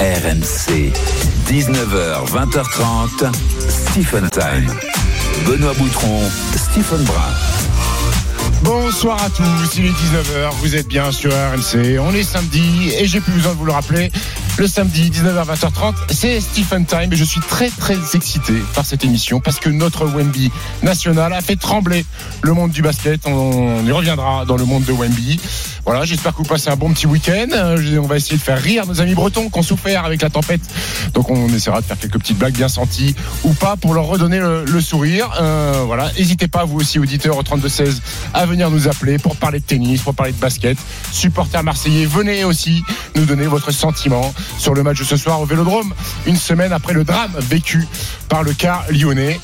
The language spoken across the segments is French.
RMC, 19h, 20h30, Stephen Time. Benoît Boutron, Stephen Brun. Bonsoir à tous, il est 19h, vous êtes bien sur RMC, on est samedi et j'ai plus besoin de vous le rappeler. Le samedi 19h 20h30, c'est Stephen Time et je suis très très excité par cette émission parce que notre Wemby national a fait trembler le monde du basket. On y reviendra dans le monde de Wemby. Voilà, j'espère que vous passez un bon petit week-end. Euh, On va essayer de faire rire nos amis bretons qui ont souffert avec la tempête. Donc on essaiera de faire quelques petites blagues bien senties ou pas pour leur redonner le, sourire. Euh, voilà, n'hésitez pas vous aussi auditeurs au 32 16 à venir nous appeler pour parler de tennis, pour parler de basket. Supporters marseillais, venez aussi nous donner votre sentiment sur le match de ce soir au Vélodrome, une semaine après le drame vécu par le car lyonnais.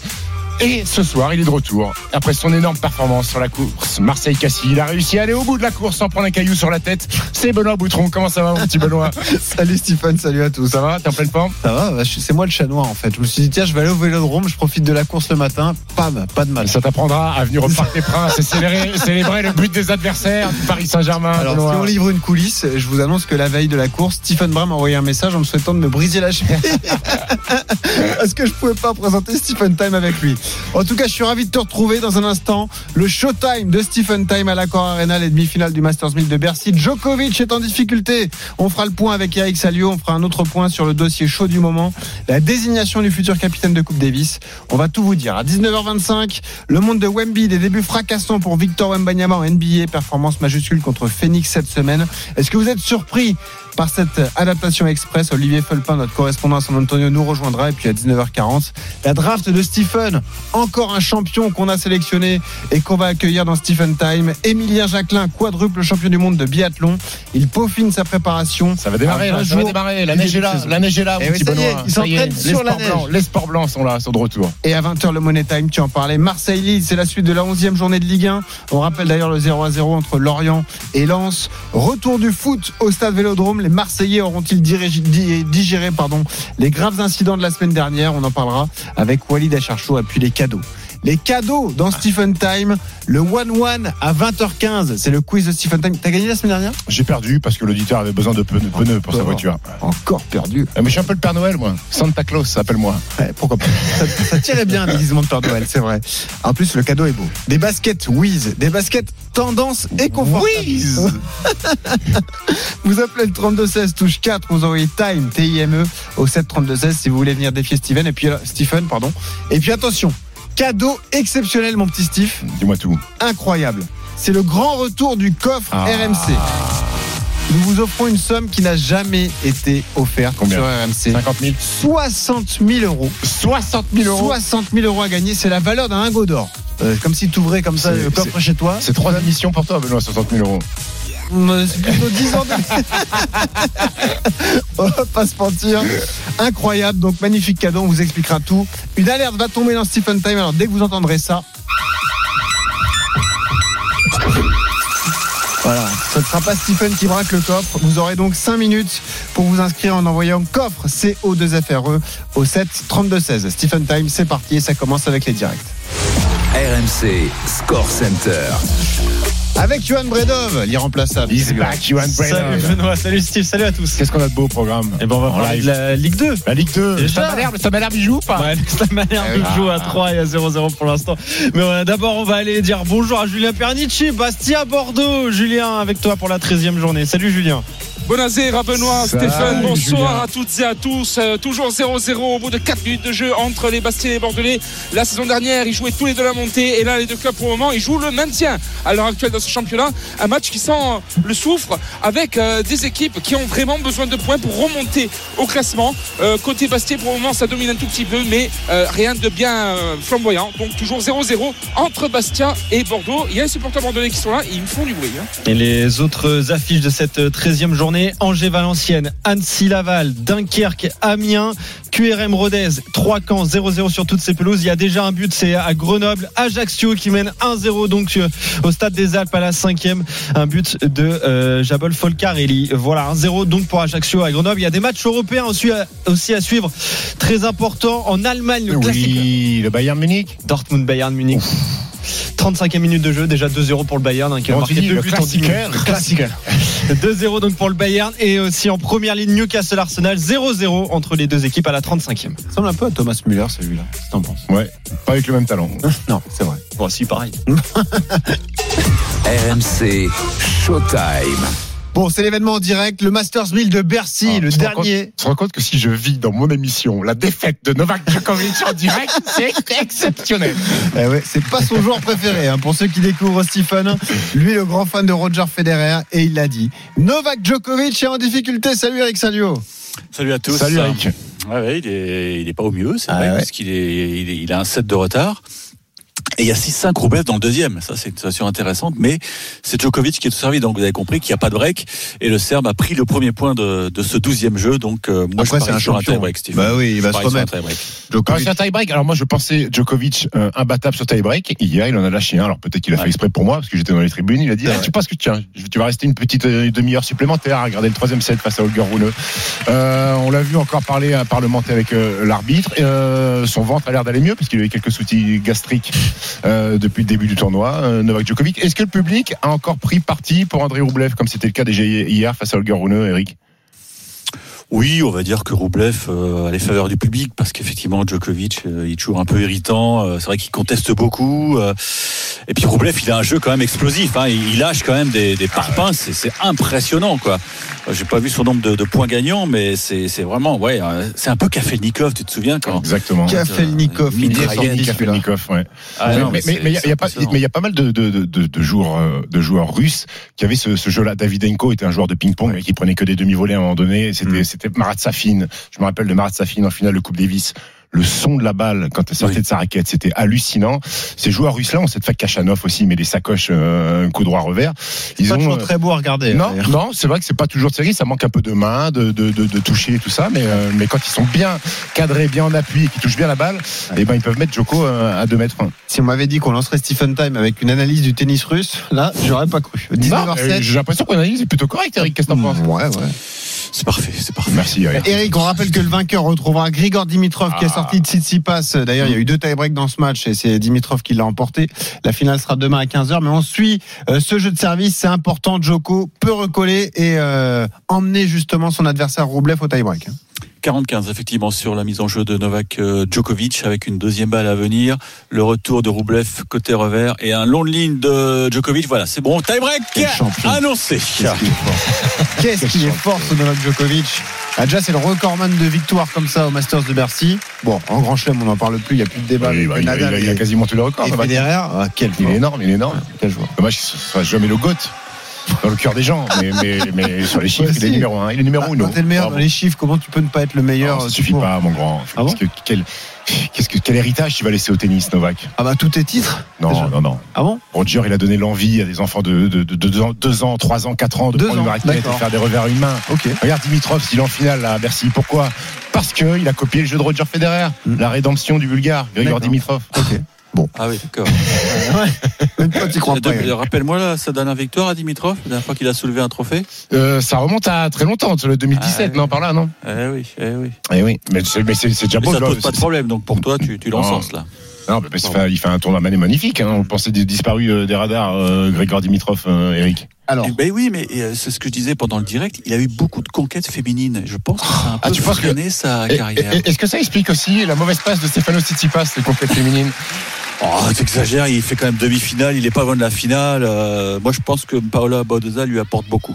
Et ce soir, il est de retour. Après son énorme performance sur la course Marseille-Cassis, il a réussi à aller au bout de la course sans prendre un caillou sur la tête. C'est Benoît Boutron. Comment ça va, mon petit Benoît Salut Stéphane, salut à tous. Ça va? T'es en pleine forme? Ça va bah, C'est moi le chat noir en fait. Je me suis dit, tiens, je vais aller au vélodrome, je profite de la course le matin. Pam, pas de mal. Ça t'apprendra à venir au Parc des Princes et célébrer, célébrer le but des adversaires du Paris Saint-Germain. Alors, Benoît. si on livre une coulisse, je vous annonce que la veille de la course, Stephen Bram m'a envoyé un message en me souhaitant de me briser la cheville. Parce que je pouvais pas présenter Stephen Time avec lui. En tout cas, je suis ravi de te retrouver dans un instant. Le showtime de Stephen Time à l'Accor Arena, les demi-finales du Masters 1000 de Bercy. Djokovic est en difficulté. On fera le point avec Eric Salio. On fera un autre point sur le dossier chaud du moment. La désignation du futur capitaine de Coupe Davis. On va tout vous dire. À 19h25, le monde de Wemby, des débuts fracassants pour Victor Wembanyama en NBA. Performance majuscule contre Phoenix cette semaine. Est-ce que vous êtes surpris par cette adaptation express. Olivier Felpin, notre correspondant à San Antonio, nous rejoindra. Et puis à 19h40, la draft de Stephen, encore un champion qu'on a sélectionné et qu'on va accueillir dans Stephen Time. Emilien Jacquelin, quadruple champion du monde de biathlon. Il peaufine sa préparation. Ça va démarrer, À là, 20 ça va démarrer. La neige est là, la neige est là, Eh mon oui, petit ça y est, Benoît. ils s'entraînent les sur la sports neige. blancs, les sports blancs sont là, sont de retour. Et à 20h, le Money Time, tu en parlais. Marseille-Lille, c'est la suite de la 11e journée de Ligue 1. On rappelle d'ailleurs le 0 à 0 entre Lorient et Lens. Retour du foot au stade Vélodrome. Les Marseillais auront-ils digéré les graves incidents de la semaine dernière? On en parlera avec Walid Acharchou puis les cadeaux. Les cadeaux dans Stephen Time, le 1-1 à 20h15, c'est le quiz de Stephen Time. T'as gagné la semaine dernière? J'ai perdu parce que l'auditeur avait besoin de pneus, pour sa voiture. Encore perdu. Euh, Mais je suis un peu le Père Noël, moi. Santa Claus, appelle-moi. Ouais, pourquoi pas ça, ça tirait bien le déguisement de Père Noël, c'est vrai. En plus, le cadeau est beau. Des baskets Wiz, des baskets tendance et confortable. Wiz Vous appelez le 3216 touche 4, vous envoyez Time T-I-M-E au 7 3216 si vous voulez venir défier Steven et puis euh, Stephen pardon. Et puis attention, cadeau exceptionnel mon petit Steve, Dis-moi tout. incroyable. C'est le grand retour du coffre Ah. RMC. Nous vous offrons une somme qui n'a jamais été offerte Combien sur RMC. 50 000 60 000 euros. 60 000 euros 60 000 euros à gagner, c'est la valeur d'un lingot d'or. Euh, comme si tu ouvrais comme ça le coffre chez toi. C'est trois émissions pour toi, Benoît, 60 000 euros. C'est plutôt 10 ans de... On va pas se mentir. Incroyable, donc magnifique cadeau, on vous expliquera tout. Une alerte va tomber dans Stephen Time, alors dès que vous entendrez ça. Voilà, ce ne sera pas Stephen qui braque le coffre. Vous aurez donc 5 minutes pour vous inscrire en envoyant coffre CO2FRE E au 7 32 16. Stephen Time, c'est parti et ça commence avec les directs. RMC, Score Center. Avec Johan Bredov, l'irremplaçable. He's back, Johan Salut Brenner. Benoît, salut Steve, salut à tous. Qu'est-ce qu'on a de beau au programme Et ben on va parler de la Ligue 2. La Ligue 2. Le Déjà Stade Malherbe, le Stade Malherbe, il joue ou pas Ouais, la manière Eh de oui. jouer à 3 et à 0-0 pour l'instant. Mais euh, d'abord, on va aller dire bonjour à Julien Pernici, Bastia Bordeaux. Julien, avec toi pour la 13e journée. Salut Julien. Bonazera, Benoît, Stéphane, bonsoir Julien. à toutes et à tous. Euh, toujours 0-0 au bout de 4 minutes de jeu entre les Bastiens et les Bordelais. La saison dernière, ils jouaient tous les deux la montée et là, les deux clubs pour le moment, ils jouent le maintien à l'heure actuelle dans ce championnat. Un match qui sent le souffre avec euh, des équipes qui ont vraiment besoin de points pour remonter au classement. Euh, côté Bastia, pour le moment, ça domine un tout petit peu, mais euh, rien de bien euh, flamboyant. Donc toujours 0-0 entre Bastia et Bordeaux. Il y a les supporters bordelais qui sont là, et ils me font du bruit. hein. Et les autres affiches de cette 13e journée Angers-Valenciennes, Annecy-Laval, Dunkerque, Amiens, QRM Rodez, 3 camps 0-0 sur toutes ces pelouses. Il y a déjà un but, c'est à Grenoble, Ajaccio qui mène 1-0 donc euh, au stade des Alpes à la cinquième. Un but de euh, Jabol Folcarelli. Voilà, 1-0 donc pour Ajaccio à Grenoble. Il y a des matchs européens aussi à, aussi à suivre, très importants en Allemagne. Le classique Oui, le Bayern Munich. Dortmund Bayern Munich. 35e minute de jeu, déjà 2-0 pour le Bayern, hein, qui a marqué deux le buts en 10 minutes. classiqueur. 2-0 donc pour le Bayern et aussi en première ligne Newcastle Arsenal 0-0 entre les deux équipes à la 35e. Ça ressemble un peu à Thomas Müller, celui-là. Qu'est-ce que t'en penses? Ouais, pas avec le même talent. Non, c'est vrai. Bon, si pareil. RMC Showtime. Bon, c'est l'événement en direct, le Masters 1000 de Bercy, Ah, le dernier. Tu te rends compte que si je vis dans mon émission la défaite de Novak Djokovic en direct, c'est exceptionnel. Eh ouais, c'est pas son joueur préféré. hein. Pour ceux qui découvrent Stephen, lui, le grand fan de Roger Federer, et il l'a dit. Novak Djokovic est en difficulté. Salut Eric Salio. Salut à tous. Salut Eric. Ouais, ouais, il est, il est pas au mieux, c'est Ah vrai, ouais. parce qu'il est, il est- il a un set de retard. Et il y a 6-5 Roublev dans le deuxième. Ça, c'est une situation intéressante. Mais c'est Djokovic qui est tout servi. Donc, vous avez compris qu'il n'y a pas de break. Et le Serbe a pris le premier point de, de ce douzième jeu. Donc, euh, moi, Après, je c'est un parie sur un tie-break, Steve. Bah oui, il va Je se parie remettre. Djokovic. c'est un tie-break, alors moi je pensais Djokovic euh, imbattable sur tie-break. Hier, il en a lâché un. Alors peut-être qu'il a fait Ouais. exprès pour moi, parce que j'étais dans les tribunes. Il a dit ah, vrai. Tu penses que tiens, tu vas rester une petite euh, demi-heure supplémentaire à regarder le troisième set face à Holger Rune. Euh, on l'a vu encore parler à parlementer avec euh, l'arbitre. Euh, son ventre a l'air d'aller mieux, parce qu'il a eu quelques soucis gastriques euh, depuis le début du tournoi. Euh, Novak Djokovic. Est-ce que le public a encore pris parti pour André Roublev, comme c'était le cas déjà hier face à Holger Rune, Eric? Oui, on va dire que Roublev euh, a les faveurs du public parce qu'effectivement Djokovic, euh, il est toujours un peu irritant. Euh, c'est vrai qu'il conteste beaucoup. euh, et puis Roublev, il a un jeu quand même explosif. Hein, il, il lâche quand même des, des parpaings. C'est, c'est impressionnant, quoi. Euh, J'ai pas vu son nombre de, de points gagnants, mais c'est, c'est vraiment, ouais, euh, c'est un peu Kafelnikov. Tu te souviens quand Exactement. Kafelnikov. Kafelnikov, ouais. Ah, mais non, mais- il y a- y pas, impressionnant. mais il y a pas mal de, de, de, de, de joueurs, de joueurs russes qui avaient ce, ce jeu-là. Davidenko était un joueur de ping-pong, mais qui prenait que des demi-volées à un moment donné. C'était, Mm. c'était Marat Safin. Je me rappelle de Marat Safin en finale de Coupe Davis. Le son de la balle quand elle sortait Oui. de sa raquette, c'était hallucinant. Ces joueurs russes-là ont cette fois Kachanov aussi, mais les sacoches, euh, un coup droit revers. C'est pas toujours euh, très beau à regarder. non, non, c'est vrai que c'est pas toujours de série, ça manque un peu de main, de, de, de, de toucher et tout ça, mais, euh, mais quand ils sont bien cadrés, bien en appui et qu'ils touchent bien la balle, eh ben ils peuvent mettre Joko euh, à 2 mètres. Si on m'avait dit qu'on lancerait Stephen Time avec une analyse du tennis russe, là, j'aurais pas cru. Non, 19h07. J'ai l'impression qu'on analyse est plutôt correct, Eric. Qu'est-ce que t'en penses? Ouais, ouais. C'est parfait, c'est parfait. Merci, Eric. Eric, on rappelle que le vainqueur retrouvera Grigor Dimitrov qui est Ah. sorti de Tsitsipas. D'ailleurs, il y a eu deux tie-breaks dans ce match et c'est Dimitrov qui l'a emporté. La finale sera demain à 15h. Mais on suit euh, ce jeu de service. C'est important. Joko peut recoller et euh, emmener justement son adversaire Roublev au tie-break. 40-15 effectivement sur la mise en jeu de Novak euh, Djokovic avec une deuxième balle à venir, le retour de Roublev côté revers et un long de ligne de Djokovic. Voilà, c'est bon, tie break annoncé. Qu'est-ce qu'il est fort ce Novak Djokovic ah, Déjà, c'est le recordman de victoire comme ça au Masters de Bercy. Bon, en grand chelem, on n'en parle plus. Il n'y a plus de débat. Oui, bah, il, a, il a- Nadal il a quasiment tous les records. et Novak. Federer. Ah, quel Il est énorme, il est énorme. Quel joueur. Dommage qu'il ne sera jamais le GOAT dans le cœur des gens, mais, mais, mais sur les chiffres, Ouais, il est numéro 1. Il est numéro Ah, 1. Quand t'es le meilleur dans les chiffres, comment tu peux ne pas être le meilleur ça euh, suffit pas, mon grand. Ah bon Qu'est-ce que- quel, qu'est-ce que, quel héritage tu vas laisser au tennis, Novak? Ah bah tous tes titres Non, Déjà. non, non. Ah bon? Roger, il a donné l'envie à des enfants de 2 de, de, deux ans, deux ans, 3 ans, 4 ans de Deux prendre ans, une raquette et faire des revers à une main. Regarde Dimitrov, s'il est en finale là, à Bercy. Pourquoi? Parce qu'il a copié le jeu de Roger Federer, Mm. la rédemption du Bulgare, Grigor. Dimitrov. Ok. Ah oui, d'accord. ouais. Même toi, t'y crois pas. Eric. Rappelle-moi là, sa dernière victoire à Dimitrov, la dernière fois qu'il a soulevé un trophée. Euh, ça remonte à très longtemps, le 2017, Ah, oui. non, par là, non Eh oui, eh oui. Eh oui, mais c'est, mais c'est, c'est déjà beau. ça pose pas de problème, donc pour toi, tu, tu l'encenses là. Non, mais parce qu'il fait, il fait un tournoi mané magnifique. Hein. On pensait dis- disparu euh, des radars, euh, Grégor Dimitrov, euh, Eric. Alors, Eh Ben oui, mais euh, c'est ce que je disais pendant le direct. Il a eu beaucoup de conquêtes féminines. Je pense que ça a un Ah, peu tu que- sa Et- carrière. et- Est-ce que ça explique aussi la mauvaise passe de Stefano Tsitsipas, les conquêtes féminines? Oh, t'exagères, il fait quand même demi-finale, il est pas loin de la finale. Euh, moi, je pense que Paola Badoza lui apporte beaucoup.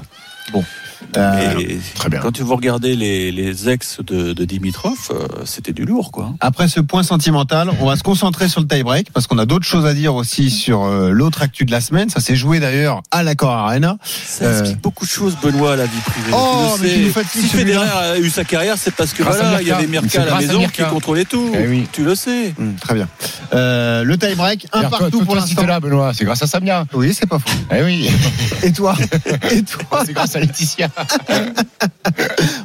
Euh, Et Très bien. quand vous regardez les, les ex de, de Dimitrov, euh, c'était du lourd, quoi. après ce point sentimental, on va se concentrer sur le tie-break parce qu'on a d'autres choses à dire aussi sur euh, l'autre actu de la semaine. Ça s'est joué d'ailleurs à l'Accor Arena. Ça Euh. explique beaucoup de choses, Benoît, à la vie privée. Oh, Tu mais le tu sais. nous fatigues, si. Federer a eu sa carrière, c'est parce que Grâce voilà, il y avait Mirka à la à maison qui contrôlait tout. Eh oui. Tu le sais. Hum, très bien. Euh, le tie-break, un toi, partout toi, pour toi, si l'instant. là, Benoît, c'est grâce à Samia. Oui, c'est pas faux. Eh oui, Et toi? Et toi? C'est grâce à Laetitia.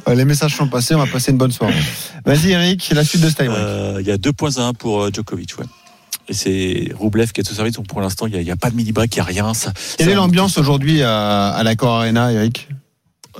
Les messages sont passés, on va passer une bonne soirée. Vas-y Eric, la suite de ce. Euh, Il y a 2 points à 1 pour euh, Djokovic, ouais. Et c'est Roublev qui est au service. Donc pour l'instant, il n'y a, pas de mini-break, il n'y a rien. Ça, Quelle ça- est l'ambiance aujourd'hui à, à l'Accor Arena, Eric?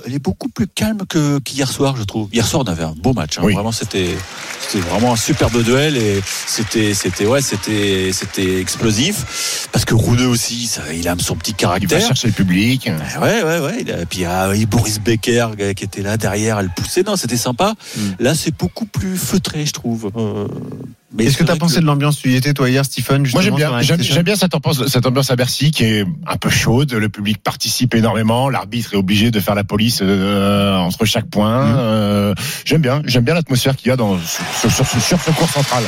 Elle est beaucoup plus calme que qu'hier soir, je trouve. Hier soir, on avait un beau match. hein. Oui. Vraiment, c'était c'était vraiment un superbe duel et c'était c'était ouais, c'était c'était explosif parce que Rouneux aussi, ça, il a son petit Il va caractère. chercher le public. Ouais, ouais, ouais. Et puis ah, oui, Boris Becker euh, qui était là derrière, elle poussait. Non, c'était sympa. Mm. Là, c'est beaucoup plus feutré, je trouve. Euh, Qu'est-ce que tu as pensé de l'ambiance Tu y étais toi hier, Stephen Moi j'aime bien, j'aime, bien cette ambiance, cette ambiance à Bercy qui est un peu chaude. Le public participe énormément. L'arbitre est obligé de faire la police euh, entre chaque point. Mhm. Euh, j'aime bien, j'aime bien l'atmosphère qu'il y a dans sur, sur, sur, sur ce cours central.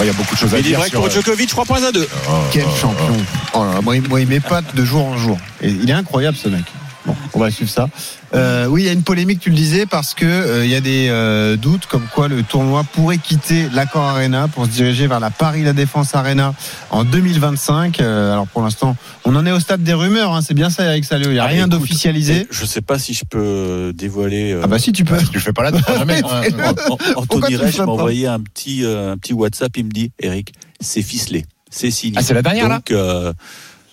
Il y a beaucoup de choses à Mais il est dire. vrai que sur, pour Djokovic, 3 points à 2. euh, Quel euh, champion Oh là là, moi, il- moi, il m'épate de jour en jour. Et il est incroyable ce mec. Bon, on va suivre ça. Euh, oui, il y a une polémique, tu le disais, parce que euh, il y a des euh, doutes comme quoi le tournoi pourrait quitter l'Accor Arena pour se diriger vers la Paris La Défense Arena en 2025. Euh, alors pour l'instant, on en est au stade des rumeurs. hein, c'est bien ça, Eric Salio. Il n'y a Ah, rien d'officialisé. Je sais pas si je peux dévoiler. euh, Ah bah si tu peux. Si tu le fais pas là, tu jamais. hein. An- Pourquoi Anthony tu Reich m'a envoyé un petit, euh, un petit WhatsApp. Il me dit Eric, c'est ficelé. C'est signé. Ah, c'est la dernière, là? Donc, euh,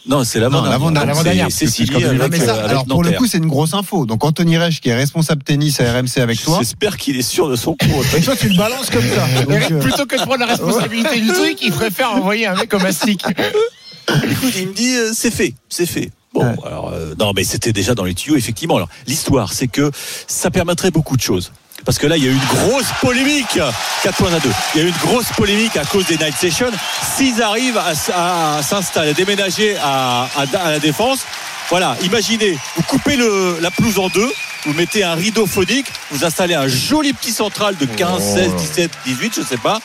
Non, c'est l'avant-dernière. C'est quand avec, ça, euh, avec alors pour le coup, c'est une grosse info. Donc Anthony Reich, qui est responsable tennis à RMC avec toi. J'espère qu'il est sûr de son compte. Et toi, tu le balances comme ça. Donc, euh, plutôt que de prendre la responsabilité du truc, il préfère envoyer un mec comme Astic. Écoute, il me dit euh, c'est fait, c'est fait. Bon, Ouais. alors euh, non, mais c'était déjà dans les tuyaux, effectivement. Alors l'histoire, c'est que ça permettrait beaucoup de choses. Parce que là, il y a eu une grosse polémique. 4 points à 2. Il y a eu une grosse polémique à cause des night sessions. S'ils arrivent à, s'installer, à déménager à, à- à la défense, voilà, imaginez, vous coupez le, la pelouse en deux, vous mettez un rideau phonique, vous installez un joli petit central de 15, Oh. 16, 17, 18, je sais pas,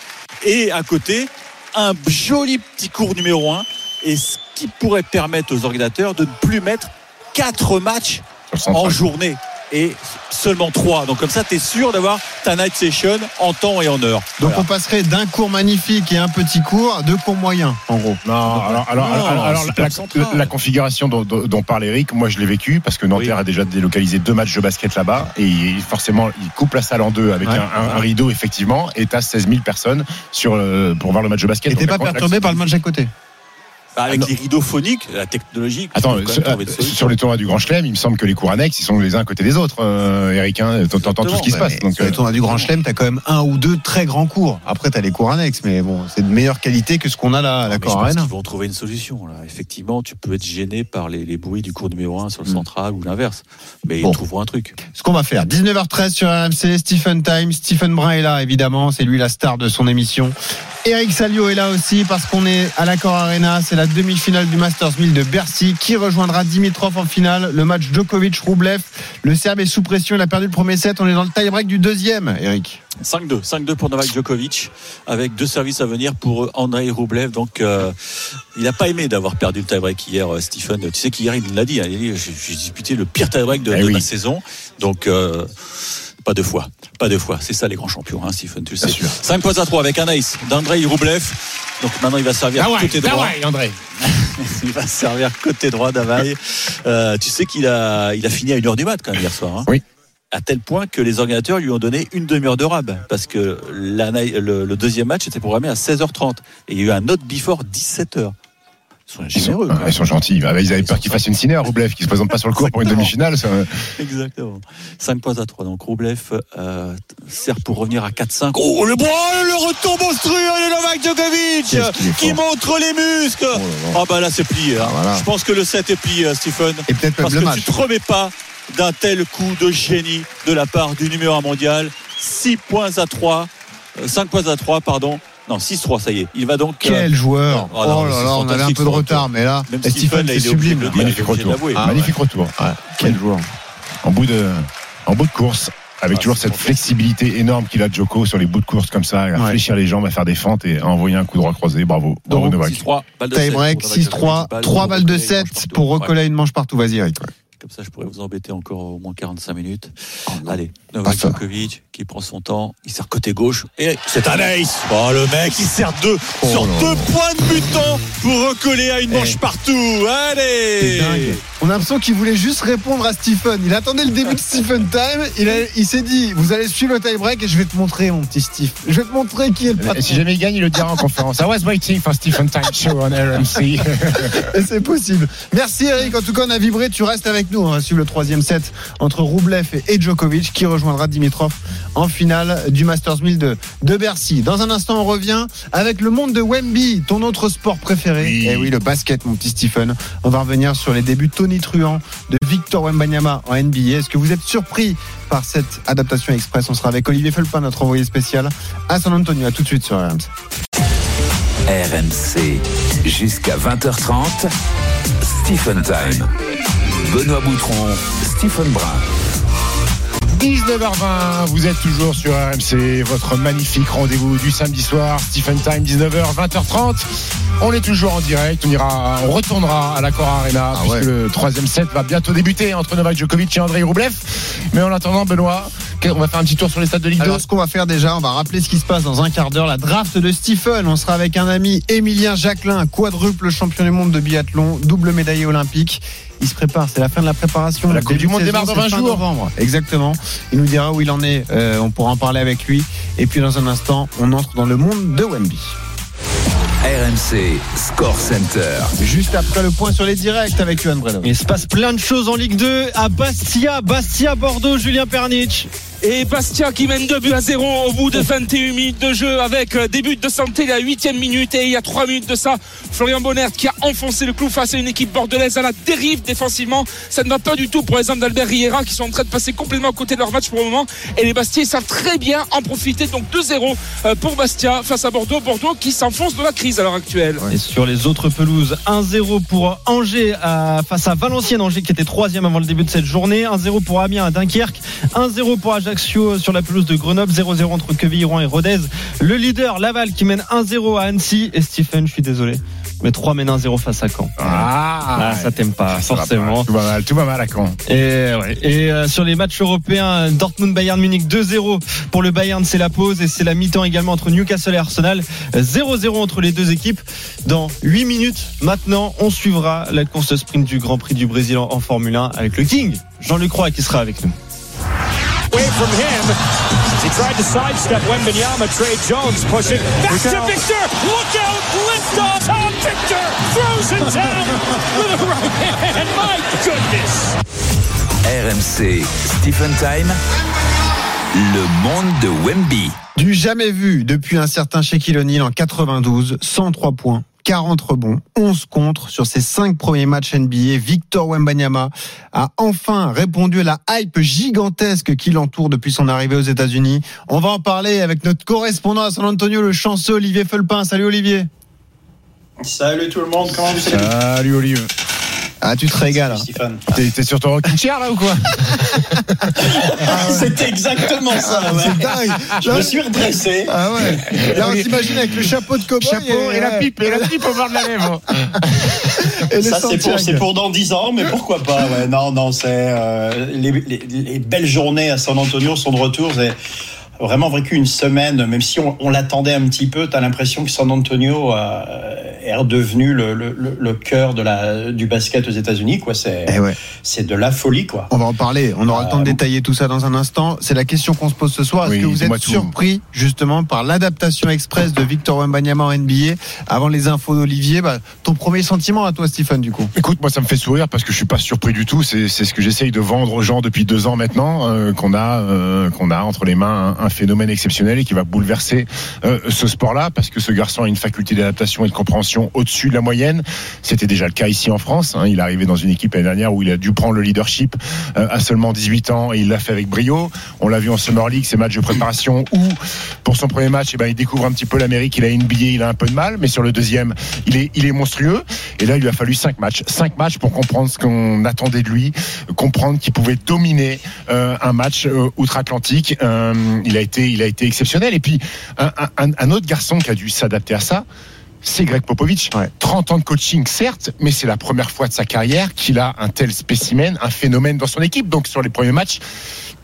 et à côté, un joli petit cours numéro 1, et ce qui pourrait permettre aux ordinateurs de ne plus mettre 4 matchs en journée et seulement 3. Donc comme ça, tu es sûr d'avoir ta night session en temps et en heure. Donc Voilà. on passerait d'un cours magnifique et un petit cours à deux cours moyens, en gros. Non, alors, alors, Non, alors, alors, super la, central. la- la configuration dont, dont- dont parle Eric, moi je l'ai vécu parce que Nanterre Oui. a déjà délocalisé deux matchs de basket là-bas et il- forcément il coupe la salle en deux avec Ouais. un, un- un rideau effectivement et t'as 16 000 personnes sur, euh, pour voir le match de basket. Et t'es pas perturbé par le match à côté. Bah, avec non. les rideaux phoniques, la technologie. Attends, sur, euh, sur les tournois du Grand Chelem, il me semble que les cours annexes, ils sont les uns à côté des autres, euh, Eric. Hein, T'entends tout ce qui se passe. Donc, Sur les euh, tournois du Grand Chelem, t'as quand même un ou deux très grands cours. Après, t'as les cours annexes, mais bon, c'est de meilleure qualité que ce qu'on a là à je l'Accor pense Arena. qu'ils vont trouver une solution. Là. Effectivement, tu peux être gêné par les, les bruits du cours numéro 1 sur le central ou l'inverse. Mais Bon. ils trouveront un truc. Ce qu'on va faire, 19h13 sur RMC, Stephen Time, Stephen Brun est là, évidemment, c'est lui la star de son émission. Eric Salio est là aussi parce qu'on est à l'Accor Arena, c'est la demi-finale du Masters 1000 de Bercy qui rejoindra Dimitrov en finale, le match Djokovic-Roublev. Le Serbe est sous pression, il a perdu le premier set, on est dans le tie-break du deuxième, Eric. 5-2. 5-2 pour Novak Djokovic, avec deux services à venir pour Andrei Rublev. Donc, euh, il n'a pas aimé d'avoir perdu le tie-break hier, euh, Stephen. Tu sais qu'hier, il nous l'a dit. hein, il a dit, J'ai j'ai disputé le pire tie-break de, Eh de oui. ma saison. Donc, euh, pas deux fois. Pas deux fois. C'est ça, les grands champions, hein, Stephen, tu le sais. Bien sûr. 5 points à 3 avec un ace d'Andrei Rublev. Donc, maintenant, il va servir Ah ouais, côté ah droit. ouais, André. Il va servir côté droit d'Availle. Euh, tu sais qu'il a, il a fini à une heure du mat quand même hier soir. hein. Oui. À tel point que les ordinateurs lui ont donné une demi-heure de rab parce que la- le, le deuxième match était programmé à 16h30 et il y a eu un autre before 17h. Ils sont Ils sont, généreux. ah, même. ils sont gentils. Ah, Ils avaient peur qu'il fasse une ciné à Roublev, qui se présente pas sur le cours pour une demi-finale. ça- Exactement. 5 points à 3. Donc Roublev euh, sert pour revenir à 4-5. Oh le bras, le retour monstrueux de Novak Djokovic est qui montre les muscles. Oh là là. Ah bah là c'est plié. hein. Ah, voilà. Je pense que le 7 est plié, euh, Stephen. Et peut-être Parce le que match. tu te remets pas d'un tel coup de génie de la part du numéro 1 mondial. 6 points à 3. 5 points à 3, pardon. Non, 6-3, ça y est. Il va donc. euh, Quel joueur Oh, non, Oh là là, on avait un peu de retard, mais là, Même Stephen, c'est sublime. le dire. Magnifique retour. Ah, Magnifique retour. Ouais, quel joueur En bout de, en bout de course. Avec Ah, toujours cette flexibilité énorme qu'il a Joko sur les bouts de course comme ça, à Ouais. fléchir les jambes, à faire des fentes et à envoyer un coup droit croisé. Bravo. Bravo Donc, Novak. 6-3, balle de sept Tie break, pour Novak 6-3, Djokovic, 3 balle balles de recoller, 7 manche partout. pour recoller une manche partout. Vas-y, Eric. Comme ça, je pourrais vous embêter encore au moins 45 minutes. non. Allez, Novak. Djokovic qui prend son temps, il sert côté gauche et c'est un ace. Oh le mec, il sert deux Oh sur deux points de butant pour recoller à une manche Eh. partout. Allez. dingue. On a l'impression qu'il voulait juste répondre à Stephen. Il attendait le début de Stephen Time. Il, s'est dit Vous allez suivre le tie break et je vais te montrer, mon petit Steve. Je vais te montrer qui est le Et patron. si jamais il gagne, il le dira en conférence. I was waiting for Stephen Time Show on RMC. Et c'est possible. Merci, Eric. En tout cas, on a vibré. Tu restes avec nous. nous. On va suivre le troisième set entre Roublev et Djokovic qui rejoindra Dimitrov en finale du Masters 1000 de, de Bercy. Dans un instant, on revient avec le monde de Wemby, ton autre sport préféré. Oui. Et oui, le basket, mon petit Stephen. On va revenir sur les débuts tonitruants de Victor Wembanyama en NBA. Est-ce que vous êtes surpris par cette adaptation express? On sera avec Olivier Felpin, notre envoyé spécial à San Antonio. À tout de suite sur RMC. RMC, jusqu'à 20h30, Stephen Time. Benoît Boutron, Stephen Brun. 19h20, vous êtes toujours sur RMC, votre magnifique rendez-vous du samedi soir, Stephen Time, 19h, 20h30. On est toujours en direct, on ira, on retournera à l'Accor Arena, Ah puisque ouais. le troisième set va bientôt débuter entre Novak Djokovic et Andrei Roublev. Mais en attendant, Benoît, on va faire un petit tour sur les stades de Ligue 2. Alors, ce qu'on va faire déjà, on va rappeler ce qui se passe dans un quart d'heure. La draft de Stephen. On sera avec un ami, Emilien Jacquelin, quadruple champion du monde de biathlon, double médaillé olympique. Il se prépare, c'est la fin de la préparation. La Coupe du de Monde démarre dans c'est 20 fin jours. novembre. Exactement. Il nous dira où il en est. Euh, on pourra en parler avec lui. Et puis, dans un instant, on entre dans le monde de Wemby. RMC, Score Center. Juste après le point sur les directs avec Johan Breno. Il se passe plein de choses en Ligue 2 à Bastia, Bastia, Bordeaux, Julien Pernich. Et Bastia qui mène 2 buts à 0 au bout de 21 minutes de jeu avec euh, des buts de santé la 8 minute et il y a 3 minutes de ça Florian Bonnert qui a enfoncé le clou face à une équipe bordelaise à la dérive défensivement ça ne va pas du tout pour les hommes d'Albert Riera qui sont en train de passer complètement à côté de leur match pour le moment et les Bastiais savent très bien en profiter donc 2-0 euh, pour Bastia face à Bordeaux Bordeaux qui s'enfonce dans la crise à l'heure actuelle Et sur les autres pelouses, 1-0 pour Angers face à Valenciennes. Angers qui était troisième avant le début de cette journée. 1-0 pour Amiens à Dunkerque. 1-0 pour Ajaccio sur la pelouse de Grenoble. 0-0 entre Quevilly-Rouen et Rodez. Le leader, Laval, qui mène 1-0 à Annecy. Et Stephen, je suis désolé. Mais 3 mène 1-0 face à Caen. Ah, Ah, ça t'aime pas, ça va forcément. pas. Tout va mal, tout va mal à Caen. Et, ouais. et euh, sur les matchs européens, Dortmund Bayern Munich 2-0 pour le Bayern, c'est la pause et c'est la mi-temps également entre Newcastle et Arsenal. 0-0 entre les deux équipes. Dans 8 minutes, maintenant, on suivra la course sprint du Grand Prix du Brésil en, en Formule 1 avec le King, Jean-Luc Roy qui sera avec nous. Away from him. He tried to sidestep Wembenyama. Trey Jones pushing. Back to Victor. Look out. Lift off. Tom Victor throws it down with a right hand. My goodness. RMC, Stephen Time. Le monde de Wemby. Du jamais vu depuis un certain Shaquille O'Neal en 92, 103 points. 40 rebonds, 11 contre sur ses 5 premiers matchs NBA. Victor Wembanyama a enfin répondu à la hype gigantesque qui l'entoure depuis son arrivée aux États-Unis. On va en parler avec notre correspondant à San Antonio, le chanceux Olivier Felpin. Salut Olivier. Salut tout le monde, comment vous allez? Salut Olive. Ah, tu te régales. hein. Stéphane T'es t'es sur ton rocking chair là ou quoi C'est exactement ça, ouais. C'est dingue. Je me suis redressé. Ah ouais. Là, on s'imagine avec le chapeau de cowboy. Chapeau et la pipe, et la pipe au bord de la lèvre. Et Ça, c'est pour, sentiers. c'est pour dans 10 ans, mais pourquoi pas ouais. Non, non, c'est euh, les, les- les belles journées à San Antonio sont de retour. C'est vraiment vécu une semaine, même si on, on l'attendait un petit peu. T'as l'impression que San Antonio euh, est redevenu le, le, le- le cœur de la, du basket aux États-Unis. Quoi, c'est, Eh ouais. c'est de la folie, quoi. On va en parler. On aura le temps de Euh, détailler tout ça dans un instant. C'est la question qu'on se pose ce soir. Est-ce Oui, que vous êtes tout. surpris justement par l'adaptation express de Victor Wembanyama en NBA Avant les infos d'Olivier, bah, ton premier sentiment à toi, Stephen, du coup? Écoute, moi ça me fait sourire parce que je suis pas surpris du tout. C'est ce que j'essaye de vendre aux gens depuis deux ans maintenant, euh, qu'on a euh, qu'on a entre les mains un, un phénomène exceptionnel et qui va bouleverser euh, ce sport-là parce que ce garçon a une faculté d'adaptation et de compréhension au-dessus de la moyenne. C'était déjà le cas ici en France. hein. Il est arrivé dans une équipe l'année dernière où il a dû prendre le leadership euh, à seulement 18 ans et il l'a fait avec brio. On l'a vu en Summer League, ces matchs de préparation où pour son premier match, eh ben, il découvre un petit peu l'Amérique. Il a NBA, il a un peu de mal, mais sur le deuxième, il est, monstrueux. Et là, il lui a fallu cinq matchs, cinq matchs pour comprendre ce qu'on attendait de lui, comprendre qu'il pouvait dominer euh, un match euh, outre-Atlantique. Il a été, il a été exceptionnel. Et puis un autre garçon qui a dû s'adapter à ça. C'est Greg Popovich. Ouais. 30 ans de coaching, certes, mais c'est la première fois de sa carrière qu'il a un tel spécimen, un phénomène dans son équipe. Donc sur les premiers matchs,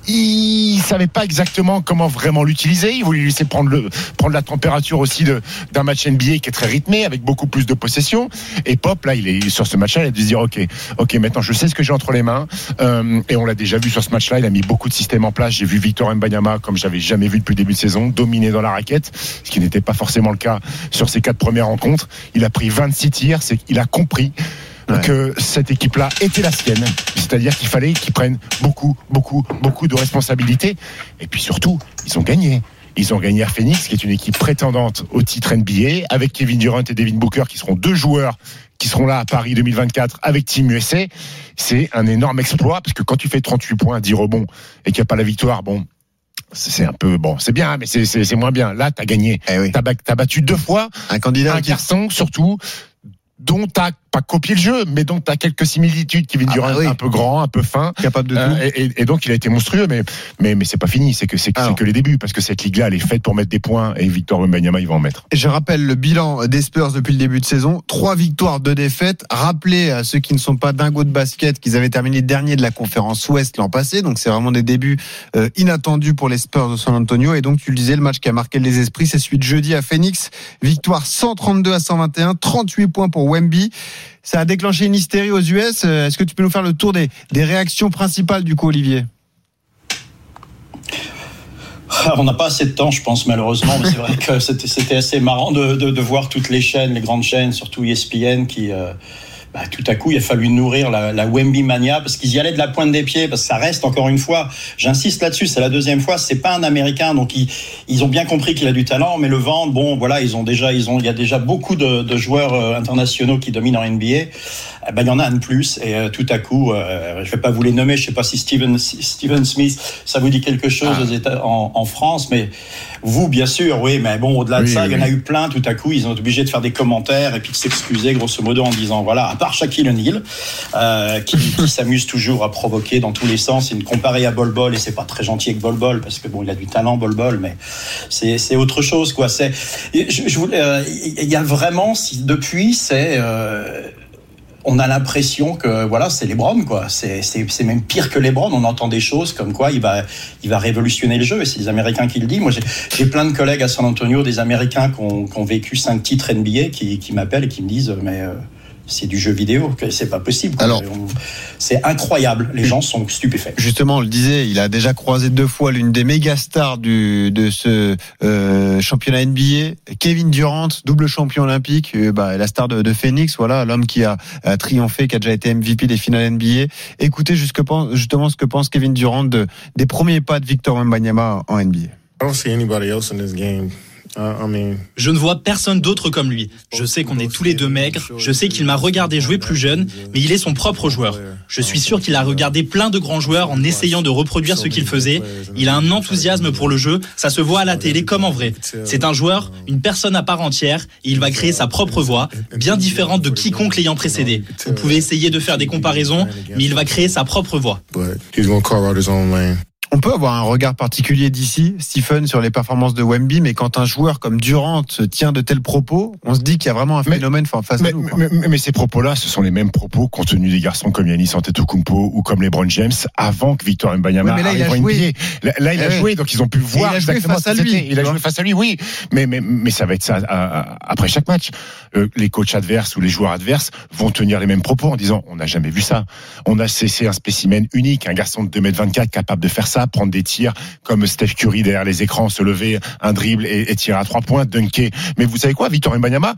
il savait pas exactement comment vraiment l'utiliser. Il voulait lui laisser prendre la température aussi d'un match NBA qui est très rythmé avec beaucoup plus de possession. Et Pop là, il est sur ce match-là, il a dû se dire ok, ok, maintenant je sais ce que j'ai entre les mains. Euh, et on l'a déjà vu sur ce match-là, il a mis beaucoup de systèmes en place. J'ai vu Victor Mbanyama comme j'avais jamais vu depuis le début de saison, dominer dans la raquette, ce qui n'était pas forcément le cas sur ses quatre premières rencontres. Il a pris 26 tirs, c'est qu'il a compris Ouais. que cette équipe-là était la sienne. C'est-à-dire qu'il fallait qu'ils prennent beaucoup, beaucoup, beaucoup de responsabilités. Et puis surtout, ils ont gagné. Ils ont gagné à Phoenix, qui est une équipe prétendante au titre NBA, avec Kevin Durant et Devin Booker, qui seront deux joueurs qui seront là à Paris 2024 avec Team USA. C'est un énorme exploit, parce que quand tu fais 38 points, 10 rebonds, et qu'il n'y a pas la victoire, bon, c'est un peu, bon, c'est bien, mais c'est- moins bien. Là, t'as gagné. Eh oui. T'as battu deux fois Un candidat un qui garçon surtout dont t'as pas copié le jeu, mais dont t'as quelques similitudes. Kevin Ah Durant, bah oui. un peu grand, un peu fin. capable de tout. Euh, et, et- et donc il a été monstrueux, mais mais mais c'est pas fini. C'est que c'est Alors. que les débuts, parce que cette ligue-là, elle est faite pour mettre des points, et Victor Wembanyama, il va en mettre. Je rappelle le bilan des Spurs depuis le début de saison. Trois victoires, deux défaites. Rappelez à ceux qui ne sont pas dingos de basket qu'ils avaient terminé dernier de la conférence Ouest l'an passé. Donc c'est vraiment des débuts euh, inattendus pour les Spurs de San Antonio. Et donc tu le disais, le match qui a marqué les esprits, c'est celui de jeudi à Phoenix. Victoire 132 à 121, 38 points pour Wemby. Ça a déclenché une hystérie aux US. Euh, Est-ce que tu peux nous faire le tour des, réactions principales du coup, Olivier? Ah, On n'a pas assez de temps, je pense, malheureusement, c'est vrai que c'était assez marrant de, voir toutes les chaînes, les grandes chaînes, surtout ESPN, qui, euh, bah, tout à coup, il a fallu nourrir la, la Wemby mania parce qu'ils y allaient de la pointe des pieds, parce que ça reste encore une fois, j'insiste là-dessus, c'est la deuxième fois, c'est pas un Américain, donc ils, ils ont bien compris qu'il a du talent, mais le vent, bon, voilà, ils ont déjà, ils ont, il y a déjà beaucoup de, de joueurs euh, internationaux qui dominent en NBA. Eh ben, il y en a un de plus, et euh, tout à coup, euh, je vais pas vous les nommer, je sais pas si Steven, Steven Smith, ça vous dit quelque chose aux États, en, en France, mais vous, bien sûr, oui, mais bon, au-delà de ça, il y en a eu plein, tout à coup, ils ont été obligés de faire des commentaires et puis de s'excuser, grosso modo, en disant, voilà, à part Shaquille O'Neal, euh, qui, qui s'amuse toujours à provoquer dans tous les sens, il me comparer à Bol Bol, et c'est pas très gentil avec Bol Bol, parce que bon, il a du talent, Bol Bol, mais c'est c'est autre chose, quoi. C'est, je, je voulais, euh, il y a vraiment, si, depuis, c'est, euh, on a l'impression que voilà, c'est LeBron quoi. C'est même pire que LeBron. On entend des choses comme quoi il va il va révolutionner le jeu et c'est les Américains qui le disent. Moi j'ai j'ai plein de collègues à San Antonio, des Américains qui ont, qui ont vécu cinq titres NBA qui qui m'appellent et qui me disent mais euh, c'est du jeu vidéo, c'est pas possible. quoi. Alors- c'est incroyable. Les gens sont stupéfaits. Justement, on le disait, il a déjà croisé deux fois l'une des méga stars du, de ce euh, championnat NBA, Kevin Durant, double champion olympique, euh, bah, la star de, de Phoenix, voilà, l'homme qui a, a triomphé, qui a déjà été MVP des finales NBA. Écoutez jusque- justement ce que pense Kevin Durant de, des premiers pas de Victor Wembanyama en NBA. I don't see anybody else in this game. I mean, Je ne vois personne d'autre comme lui. Je sais qu'on est tous les deux maigres. Je sais qu'il m'a regardé jouer plus jeune, mais il est son propre joueur. Je suis sûr qu'il a regardé plein de grands joueurs en essayant de reproduire ce qu'il faisait. Il a un enthousiasme pour le jeu. Ça se voit à la télé comme en vrai. C'est un joueur, une personne à part entière, et il va créer sa propre voix, bien différente de quiconque l'ayant précédé. Vous pouvez essayer de faire des comparaisons, mais il va créer sa propre voix. On peut avoir un regard particulier d'ici, Stephen, sur les performances de Wemby, mais quand un joueur comme Durant tient de tels propos, on se dit qu'il y a vraiment un Mais- phénomène face à Mais, nous. mais- mais- mais ces propos-là, ce sont les mêmes propos qu'ont tenus des garçons comme Yannis Antetokounmpo ou comme LeBron James avant que Victor Mbanyama Oui, mais là, arrive en. NBA. Là, là, il Eh a oui. joué, donc ils ont pu voir il a joué exactement face ce à lui. Il a joué face à lui, oui. Mais, mais, mais ça va être ça à- à- après chaque match. Euh, les coachs adverses ou les joueurs adverses vont tenir les mêmes propos en disant on n'a jamais vu ça. On a cessé un spécimen unique, un garçon de 2m24 capable de faire ça, prendre des tirs comme Steph Curry derrière les écrans, se lever, un dribble et, et tirer à trois points, dunker. Mais vous savez quoi, Victor Mbanyama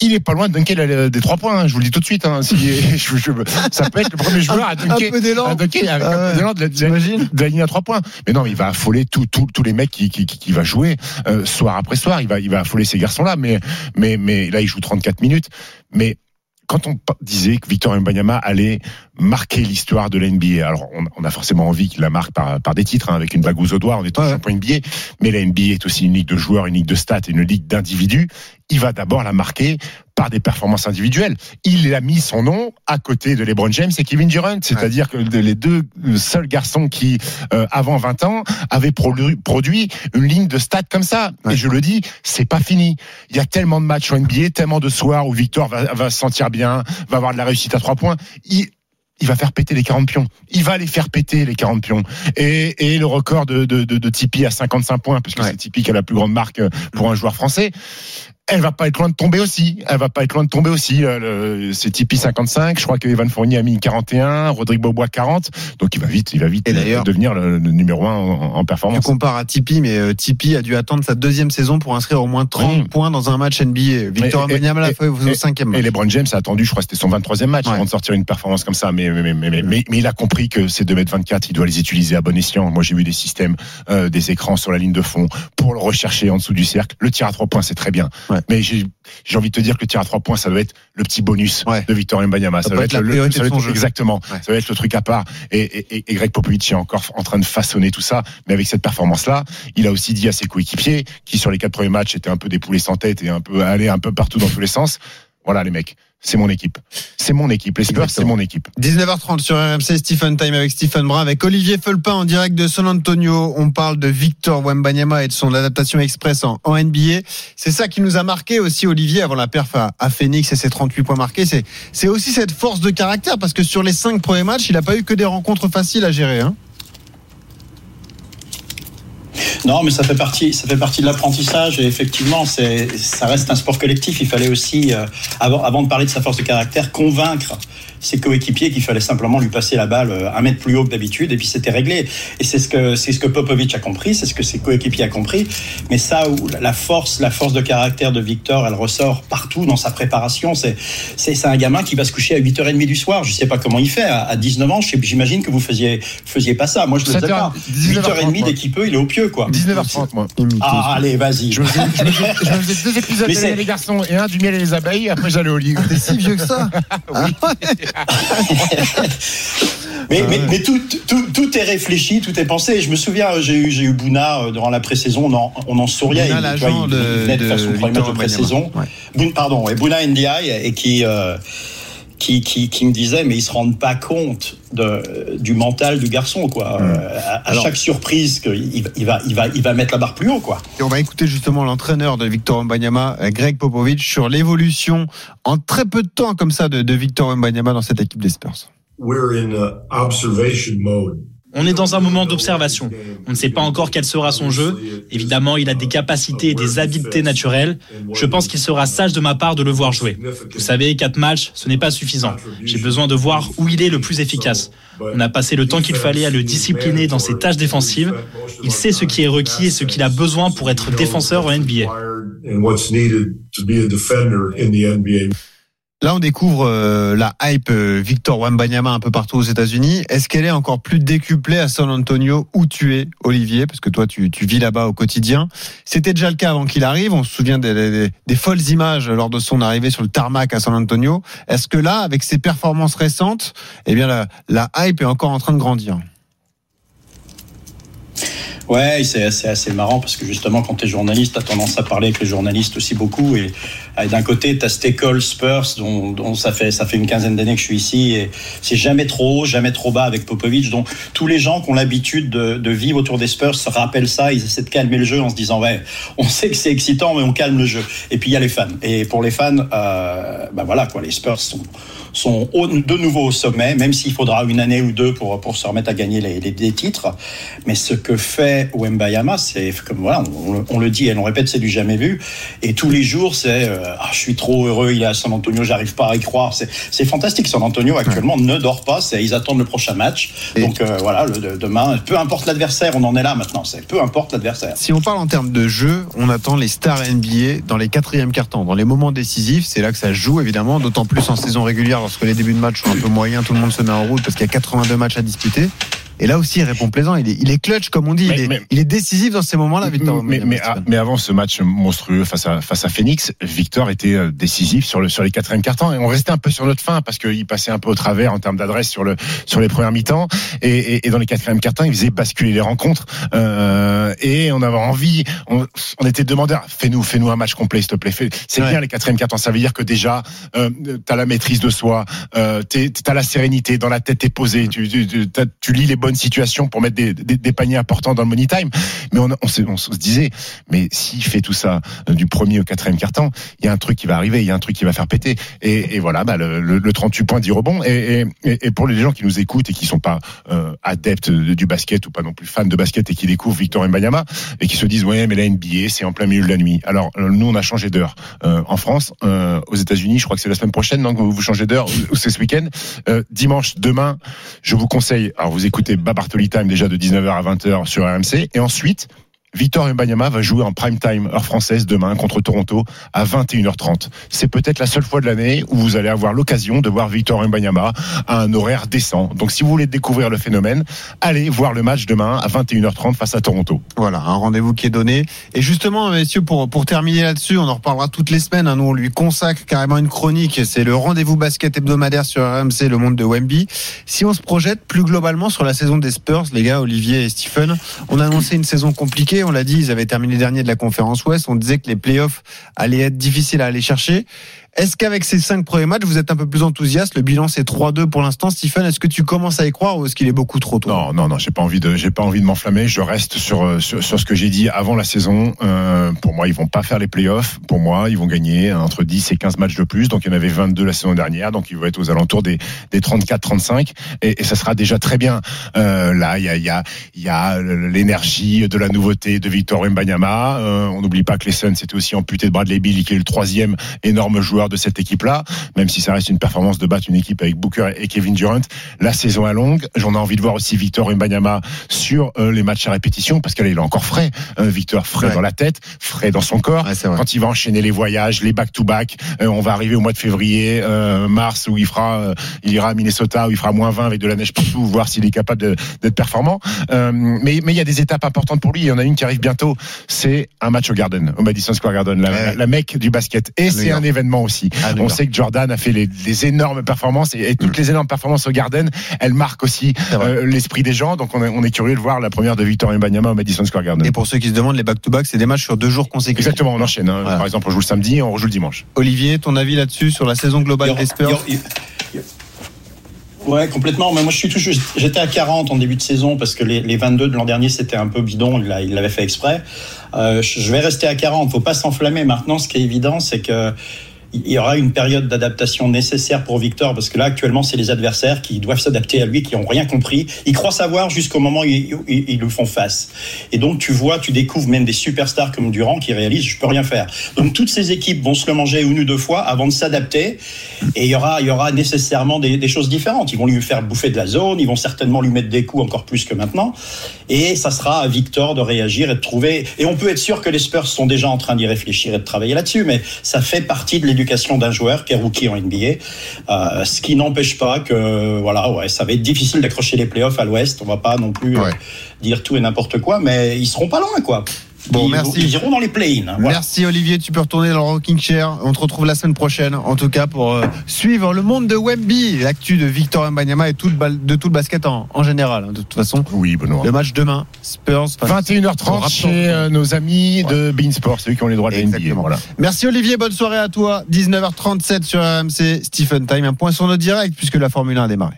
il est pas loin de dunker des trois points. hein, je vous le dis tout de suite. hein, si- je- je- ça peut être le premier joueur à dunker. un peu d'élan. avec Ah un peu d'élan de la, de la- T'imagines de la ligne à trois points. Mais non, il va affoler tous les mecs qui, qui, qui, qui va jouer euh, soir après soir. Il va, il va affoler ces garçons-là. Mais, mais, mais là, il joue 34 minutes. Mais quand on disait que Victor Mbanyama allait marquer l'histoire de l'NBA, alors on, on a forcément envie qu'il la marque par, par des titres, hein, avec une bagouze au doigt en étant Ouais. champion NBA, mais la NBA est aussi une ligue de joueurs, une ligue de stats et une ligue d'individus. Il va d'abord la marquer par des performances individuelles. Il a mis son nom à côté de LeBron James et Kevin Durant, c'est-à-dire que les deux seuls garçons qui, euh, avant 20 ans, avaient produ- produit une ligne de stats comme ça. Et je le dis, c'est pas fini. Il y a tellement de matchs en NBA, tellement de soirs où Victor va, va se sentir bien, va avoir de la réussite à trois points. Il, il va faire péter les 40 pions. Il va les faire péter les 40 pions. Et, et le record de, de, de, de Tipeee à 55 points, puisque Ouais. c'est Tipeee qui a la plus grande marque euh, pour un joueur français. Elle va pas être loin de tomber aussi. Elle va pas être loin de tomber aussi. Le- C'est Tipeee 55. Je crois que Evan Fournier a mis 41, Rodrigue Bobois 40. Donc il va vite, il va vite Et d'ailleurs- devenir le, le numéro 1 en, en Tu performance. compares à Tipeee, mais euh, Tipeee a dû attendre sa deuxième saison pour inscrire au moins 30 Oui. points dans un match NBA. Victor Et- et- Wembanyama l'a et- fait au et- cinquième Et match. LeBron James a attendu, je crois, que c'était son 23e match Ouais. avant de sortir une performance comme ça. Mais, mais, mais, mais, mais- mais il a compris que ces 2m24, il doit les utiliser à bon escient. Moi, j'ai vu des systèmes, euh, des écrans sur la ligne de fond pour le rechercher en dessous du cercle. Le tir à trois points, c'est très bien. Ouais. Mais j'ai j'ai envie de te dire que le tir à trois points, ça doit être le petit bonus Ouais. de Victor Mbanyama. Ça Ça, doit être le, priorité ça doit être- jeu. exactement. Ouais. Ça va être le truc à part. Et, et, et- et Greg Popovich est encore en train de façonner tout ça. Mais avec cette performance-là, il a aussi dit à ses coéquipiers, qui sur les quatre premiers matchs étaient un peu des poulets sans tête et un peu allés un peu partout dans tous les sens. Voilà les mecs, c'est mon équipe. C'est mon équipe. Les Spurs, c'est mon équipe. 19h30 sur RMC, Stephen Time avec Stephen Brun, avec Olivier Felpin en direct de San Antonio. On parle de Victor Wembanyama et de son adaptation express en, en NBA. C'est ça qui nous a marqué aussi, Olivier, avant la perf à, à Phoenix et ses 38 points marqués. C'est, aussi cette force de caractère parce que sur les cinq premiers matchs, il n'a pas eu que des rencontres faciles à gérer. Hein. Non, mais ça fait partie, ça fait partie de l'apprentissage et effectivement, ça reste un sport collectif. Il fallait aussi, euh, avant de parler de sa force de caractère, convaincre ses coéquipiers qu'il fallait simplement lui passer la balle euh, un mètre plus haut que d'habitude et puis c'était réglé. Et c'est ce que c'est ce que Popovic a compris, c'est ce que ses coéquipiers a compris. Mais ça, où la force, la force de caractère de Victor, elle ressort partout dans sa préparation. C'est c'est un gamin qui va se coucher à 8h30 du soir. Je sais pas comment il fait. À, à 19 ans, j'imagine que vous faisiez faisiez pas ça. Moi, je le faisais 7h, pas. 19h30, 8h30 dès qu'il peut, il est au pieu quoi. 19h30, moi. Ah, allez, vas-y. Je me faisais, je me faisais- je me faisais deux épisodes de les garçons et un du miel et les abeilles. Après, j'allais au lit. T'es si vieux que ça Ah Mais, mais, mais tout, tout, tout est réfléchi, tout est pensé. Je me souviens, j'ai eu, eu Bouna euh, durant la pré-saison, on en, on en souriait. Bouna, l'agent de- de, de faire son premier Victor match de pré-saison. Ouais. Bouna- pardon, et Bouna NDI, et qui, euh, qui, qui, qui me disait, mais ils se rendent pas compte de, du mental du garçon, quoi. Euh, à, à Alors- chaque surprise, que il, va- il, va, il, va, il va mettre la barre plus haut, quoi. Et on va écouter justement l'entraîneur de Victor Wembanyama, euh, Greg Popovich, sur l'évolution en très peu de temps comme ça de, de Victor Wembanyama dans cette équipe des Spurs. We're in uh, observation mode. On est dans un moment d'observation. On ne sait pas encore quel sera son jeu. Évidemment, il a des capacités et des habiletés naturelles. Je pense qu'il sera sage de ma part de le voir jouer. Vous savez, quatre matchs, ce n'est pas suffisant. J'ai besoin de voir où il est le plus efficace. On a passé le temps qu'il fallait à le discipliner dans ses tâches défensives. Il sait ce qui est requis et ce qu'il a besoin pour être défenseur en NBA. Là, on découvre euh, la hype euh, Victor Wembanyama un peu partout aux États-Unis. Est-ce qu'elle est encore plus décuplée à San Antonio où tu es, Olivier? Parce que toi, tu, vis là-bas au quotidien. C'était déjà le cas avant qu'il arrive. On se souvient des, des- folles images lors de son arrivée sur le tarmac à San Antonio. Est-ce que là, avec ses performances récentes, eh bien, la, hype est encore en train de grandir? Ouais, c'est assez, marrant parce que justement, quand tu es journaliste, tu as tendance à parler avec les journalistes aussi beaucoup. Et d'un côté, tu as cette Spurs dont, dont ça, fait, ça fait une quinzaine d'années que je suis ici. Et c'est jamais trop haut, jamais trop bas avec Popovic. Donc, tous les gens qui ont l'habitude de, de vivre autour des Spurs se rappellent ça. Ils essaient de calmer le jeu en se disant, ouais, on sait que c'est excitant, mais on calme le jeu. Et puis, il y a les fans. Et pour les fans, euh, bah voilà, quoi, les Spurs sont sont de nouveau au sommet, même s'il faudra une année ou deux pour, pour se remettre à gagner les, les, titres. Mais ce que fait Wembayama, c'est comme voilà, on, on le dit et on répète, c'est du jamais vu. Et tous les jours, c'est euh, ah, je suis trop heureux, il est à San Antonio, j'arrive pas à y croire. C'est fantastique. San Antonio actuellement ne dort pas, ils attendent le prochain match. Donc euh, voilà, le, demain, peu importe l'adversaire, on en est là maintenant. C'est peu importe l'adversaire. Si on parle en termes de jeu, on attend les stars NBA dans les quatrièmes cartons, dans les moments décisifs. C'est là que ça joue, évidemment, d'autant plus en saison régulière, lorsque les débuts de match sont un peu moyens, tout le monde se met en route parce qu'il y a 82 matchs à disputer. Et là aussi, il répond plaisant. Il est, il est clutch, comme on dit. Mais- il, est, mais- il est décisif dans ces moments-là, Victor. mais, mais, mais avant ce match monstrueux face à, face à Phoenix, Victor était euh, décisif sur, le, sur les quatrièmes cartons et on restait un peu sur notre fin parce qu'il passait un peu au travers en termes d'adresse sur, le, sur les premières mi-temps et, et, et dans les quatrièmes cartons, il faisait basculer les rencontres euh, et on avait envie, on, on était demandeur, fais-nous fais-nous un match complet s'il te plaît. Fais- C'est Ouais. bien les quatrièmes cartons, ça veut dire que déjà euh, t'as la maîtrise de soi, euh, t'es- t'as la sérénité, dans la tête t'es posé, tu, tu, tu, t'as- tu lis les bonnes situations pour mettre des, paniers importants dans le money time. Mais on, se disait, mais s'il fait tout ça euh, du premier au quatrième quart-temps, il y a un truc qui va arriver, il y a un truc qui va faire péter. Et, voilà, bah, le, le- le 38 points 10 rebonds. Et, pour les gens qui nous écoutent et qui sont pas euh, adeptes de- du basket ou pas non plus fans de basket et qui découvrent Victor Mbanyama et qui se disent, ouais, mais la NBA, c'est en plein milieu de la nuit. Alors, euh, nous, on a changé d'heure. En France, aux États-Unis, je crois que c'est la semaine prochaine, donc vous changez d'heure, ou c'est ce week-end. Dimanche, demain, je vous conseille, alors vous écoutez Babartoli Time déjà de 19h à 20h sur RMC, et ensuite, Victor Mbanyama va jouer en prime time heure française demain contre Toronto à 21h30. C'est peut-être la seule fois de l'année où vous allez avoir l'occasion de voir Victor Mbanyama à un horaire décent. Donc si vous voulez découvrir le phénomène, allez voir le match demain à 21h30 face à Toronto. Voilà, un rendez-vous qui est donné. Et justement, messieurs, pour, pour terminer là-dessus, on en reparlera toutes les semaines. hein. Nous, on lui consacre carrément une chronique. C'est le rendez-vous basket hebdomadaire sur RMC, le monde de Wemby. Si on se projette plus globalement sur la saison des Spurs, les gars, Olivier et Stephen, on a annoncé une saison compliquée. On l'a dit, ils avaient terminé dernier de la conférence Ouest. On disait que les playoffs allaient être difficiles à aller chercher. Est-ce qu'avec ces cinq premiers matchs, vous êtes un peu plus enthousiaste? Le bilan, c'est 3-2 pour l'instant. Stephen, est-ce que tu commences à y croire ou est-ce qu'il est beaucoup trop tôt? Non, non, non, j'ai pas envie de, j'ai pas envie de m'enflammer. Je reste sur, euh, sur ce que j'ai dit avant la saison. Euh, pour moi, ils vont pas faire les playoffs. Pour moi, ils vont gagner entre 10 et 15 matchs de plus. Donc il y en avait 22 la saison dernière. Donc ils vont être aux alentours des des 34-35 et, et ça sera déjà très bien. Euh, là, il y a y a y a l'énergie de la nouveauté de Victor Mbanyama. Euh, on n'oublie pas que les Suns étaient aussi amputés de Bradley Bill, qui est le troisième énorme joueur de cette équipe-là. Même si ça reste une performance de battre une équipe avec Booker et Kevin Durant, la saison est longue. J'en ai envie de voir aussi Victor Mbanyama sur euh, les matchs à répétition parce qu'il est encore frais. Euh, Victor frais Ouais. dans la tête, frais dans son corps. Ouais. Quand il va enchaîner les voyages, les back-to-back, euh, on va arriver au mois de février, euh, mars où il fera, il ira à Minnesota où il fera moins 20 avec de la neige partout, voir s'il est capable d'être performant. Mais mais il y a des étapes importantes pour lui. Il y en a une qui arrive bientôt. C'est un match au Garden, au Madison Square Garden, la, Ouais. la mecque du basket. Et c'est un événement aussi. New On sait que Jordan a fait les, les énormes performances et, et toutes les énormes performances au Garden, elles marquent aussi euh, l'esprit des gens. Donc on est, on est curieux de voir la première de Victor Mbanyama au Madison Square Garden. Et pour ceux qui se demandent, les back-to-back, c'est des matchs sur deux jours consécutifs. Exactement, on enchaîne. hein. Voilà. Par exemple, on joue le samedi, on rejoue le dimanche. Olivier, ton avis là-dessus sur la saison globale des Spurs Ouais, complètement. Mais moi, je suis toujours. J'étais à 40 en début de saison parce que les, les 22 de l'an dernier, c'était un peu bidon. Il l'a- il l'avait fait exprès. Euh, je je vais rester à 40. Faut pas s'enflammer. Maintenant, ce qui est évident, c'est que il y aura une période d'adaptation nécessaire pour Victor parce que là actuellement c'est les adversaires qui doivent s'adapter à lui qui ont rien compris. Ils croient savoir jusqu'au moment où ils, lui font face. Et donc tu vois tu découvres même des superstars comme Durant qui réalisent je peux rien faire. Donc toutes ces équipes vont se le manger une ou deux fois avant de s'adapter. Et il y aura il y aura nécessairement des, des choses différentes. Ils vont lui faire bouffer de la zone ils vont certainement lui mettre des coups encore plus que maintenant. Et ça sera à Victor de réagir et de trouver. Et on peut être sûr que les Spurs sont déjà en train d'y réfléchir et de travailler là-dessus mais ça fait partie de l'éducation d'un joueur qui est rookie en NBA euh, ce qui n'empêche pas que voilà ouais ça va être difficile d'accrocher les playoffs à l'Ouest on va pas non plus euh, Ouais. dire tout et n'importe quoi mais ils seront pas loin quoi Bon, ils, merci. ils iront dans les play-in hein, voilà. Merci Olivier, tu peux retourner dans le rocking chair. On te retrouve la semaine prochaine, en tout cas pour euh, suivre le monde de Wemby, l'actu de Victor Mbanyama et tout le bal- de tout le basket en, en général. hein, De toute façon, Oui, Benoît. le match demain, Spurs. face- 21h30 Raptor. chez euh, nos amis de Beansport, ceux qui ont les droits de la NBA. Exactement. Voilà. Merci Olivier, bonne soirée à toi. 19h37 sur RMC, Stephen Time. Un point sur notre direct puisque la Formule 1 a démarré.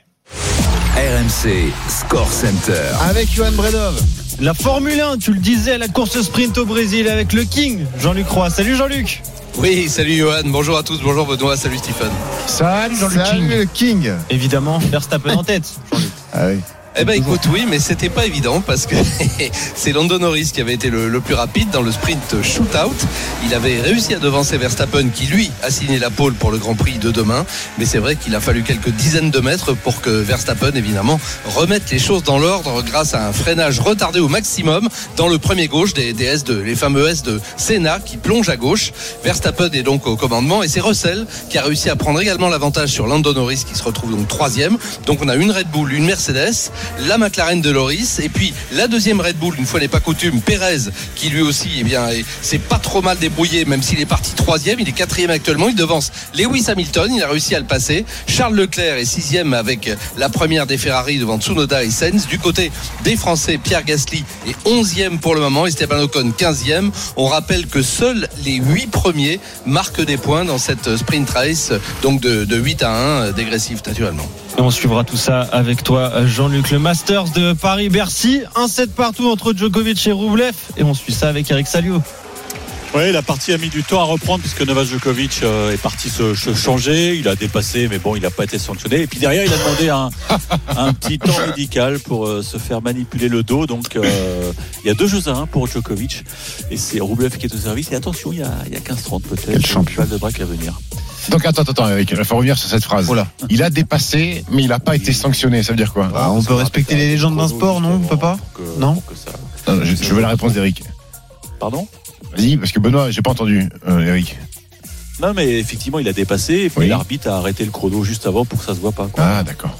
RMC Score Center. Avec Johan Bredov. La Formule 1, tu le disais, la course sprint au Brésil avec le King, Jean-Luc Roy. Salut Jean-Luc Oui, salut Johan, bonjour à tous, bonjour Benoît, salut Stephen. Salut Jean-Luc Salut King. le King. Évidemment, Verstappen en tête. Jean-Luc. Ah oui. Eh ben écoute, oui, mais c'était pas évident parce que c'est Lando Norris qui avait été le, le plus rapide dans le sprint shootout. Il avait réussi à devancer Verstappen qui lui a signé la pole pour le Grand Prix de demain. Mais c'est vrai qu'il a fallu quelques dizaines de mètres pour que Verstappen évidemment remette les choses dans l'ordre grâce à un freinage retardé au maximum dans le premier gauche des, des S2, les fameux S de Senna qui plongent à gauche. Verstappen est donc au commandement et c'est Russell qui a réussi à prendre également l'avantage sur Lando Norris qui se retrouve donc troisième. Donc on a une Red Bull, une Mercedes, la McLaren de Loris et puis la deuxième Red Bull, une fois n'est pas coutume, Perez qui lui aussi eh bien est- s'est pas trop mal débrouillé même s'il est parti troisième, il est quatrième actuellement, il devance Lewis Hamilton, il a réussi à le passer. Charles Leclerc est sixième avec la première des Ferrari devant Tsunoda et Sainz. Du côté des Français, Pierre Gasly est onzième pour le moment, Esteban Ocon quinzième. On rappelle que seuls les huit premiers marquent des points dans cette sprint race, donc de, de 8 à 1, dégressif naturellement. Et on suivra tout ça avec toi, Jean-Luc. Le Masters de Paris-Bercy. Un set partout entre Djokovic et Roublev. Et on suit ça avec Eric Salio. Oui, la partie a mis du temps à reprendre puisque Novak Djokovic euh, est parti se, changer. Il a dépassé, mais bon, il n'a pas été sanctionné. Et puis derrière, il a demandé un, un petit temps médical pour euh, se faire manipuler le dos. Donc, euh, il y a deux jeux à un pour Djokovic. Et c'est Roublev qui est au service. Et attention, il y a, il y a 15-30 peut-être. Quel champion. de braque à venir. Donc attends, attends, attends, Eric, il faut revenir sur cette phrase. Il a dépassé, mais il n'a pas été sanctionné. Ça veut dire quoi Ah, on peut respecter les légendes d'un sport, non On peut pas Non Non, je, je veux la réponse d'Eric. Pardon Vas-y, parce que Benoît, j'ai pas entendu, euh, Eric. Non, mais effectivement, il a dépassé. Et puis Oui. l'arbitre a arrêté le chrono juste avant pour que ça se voit pas. Quoi. Ah, d'accord.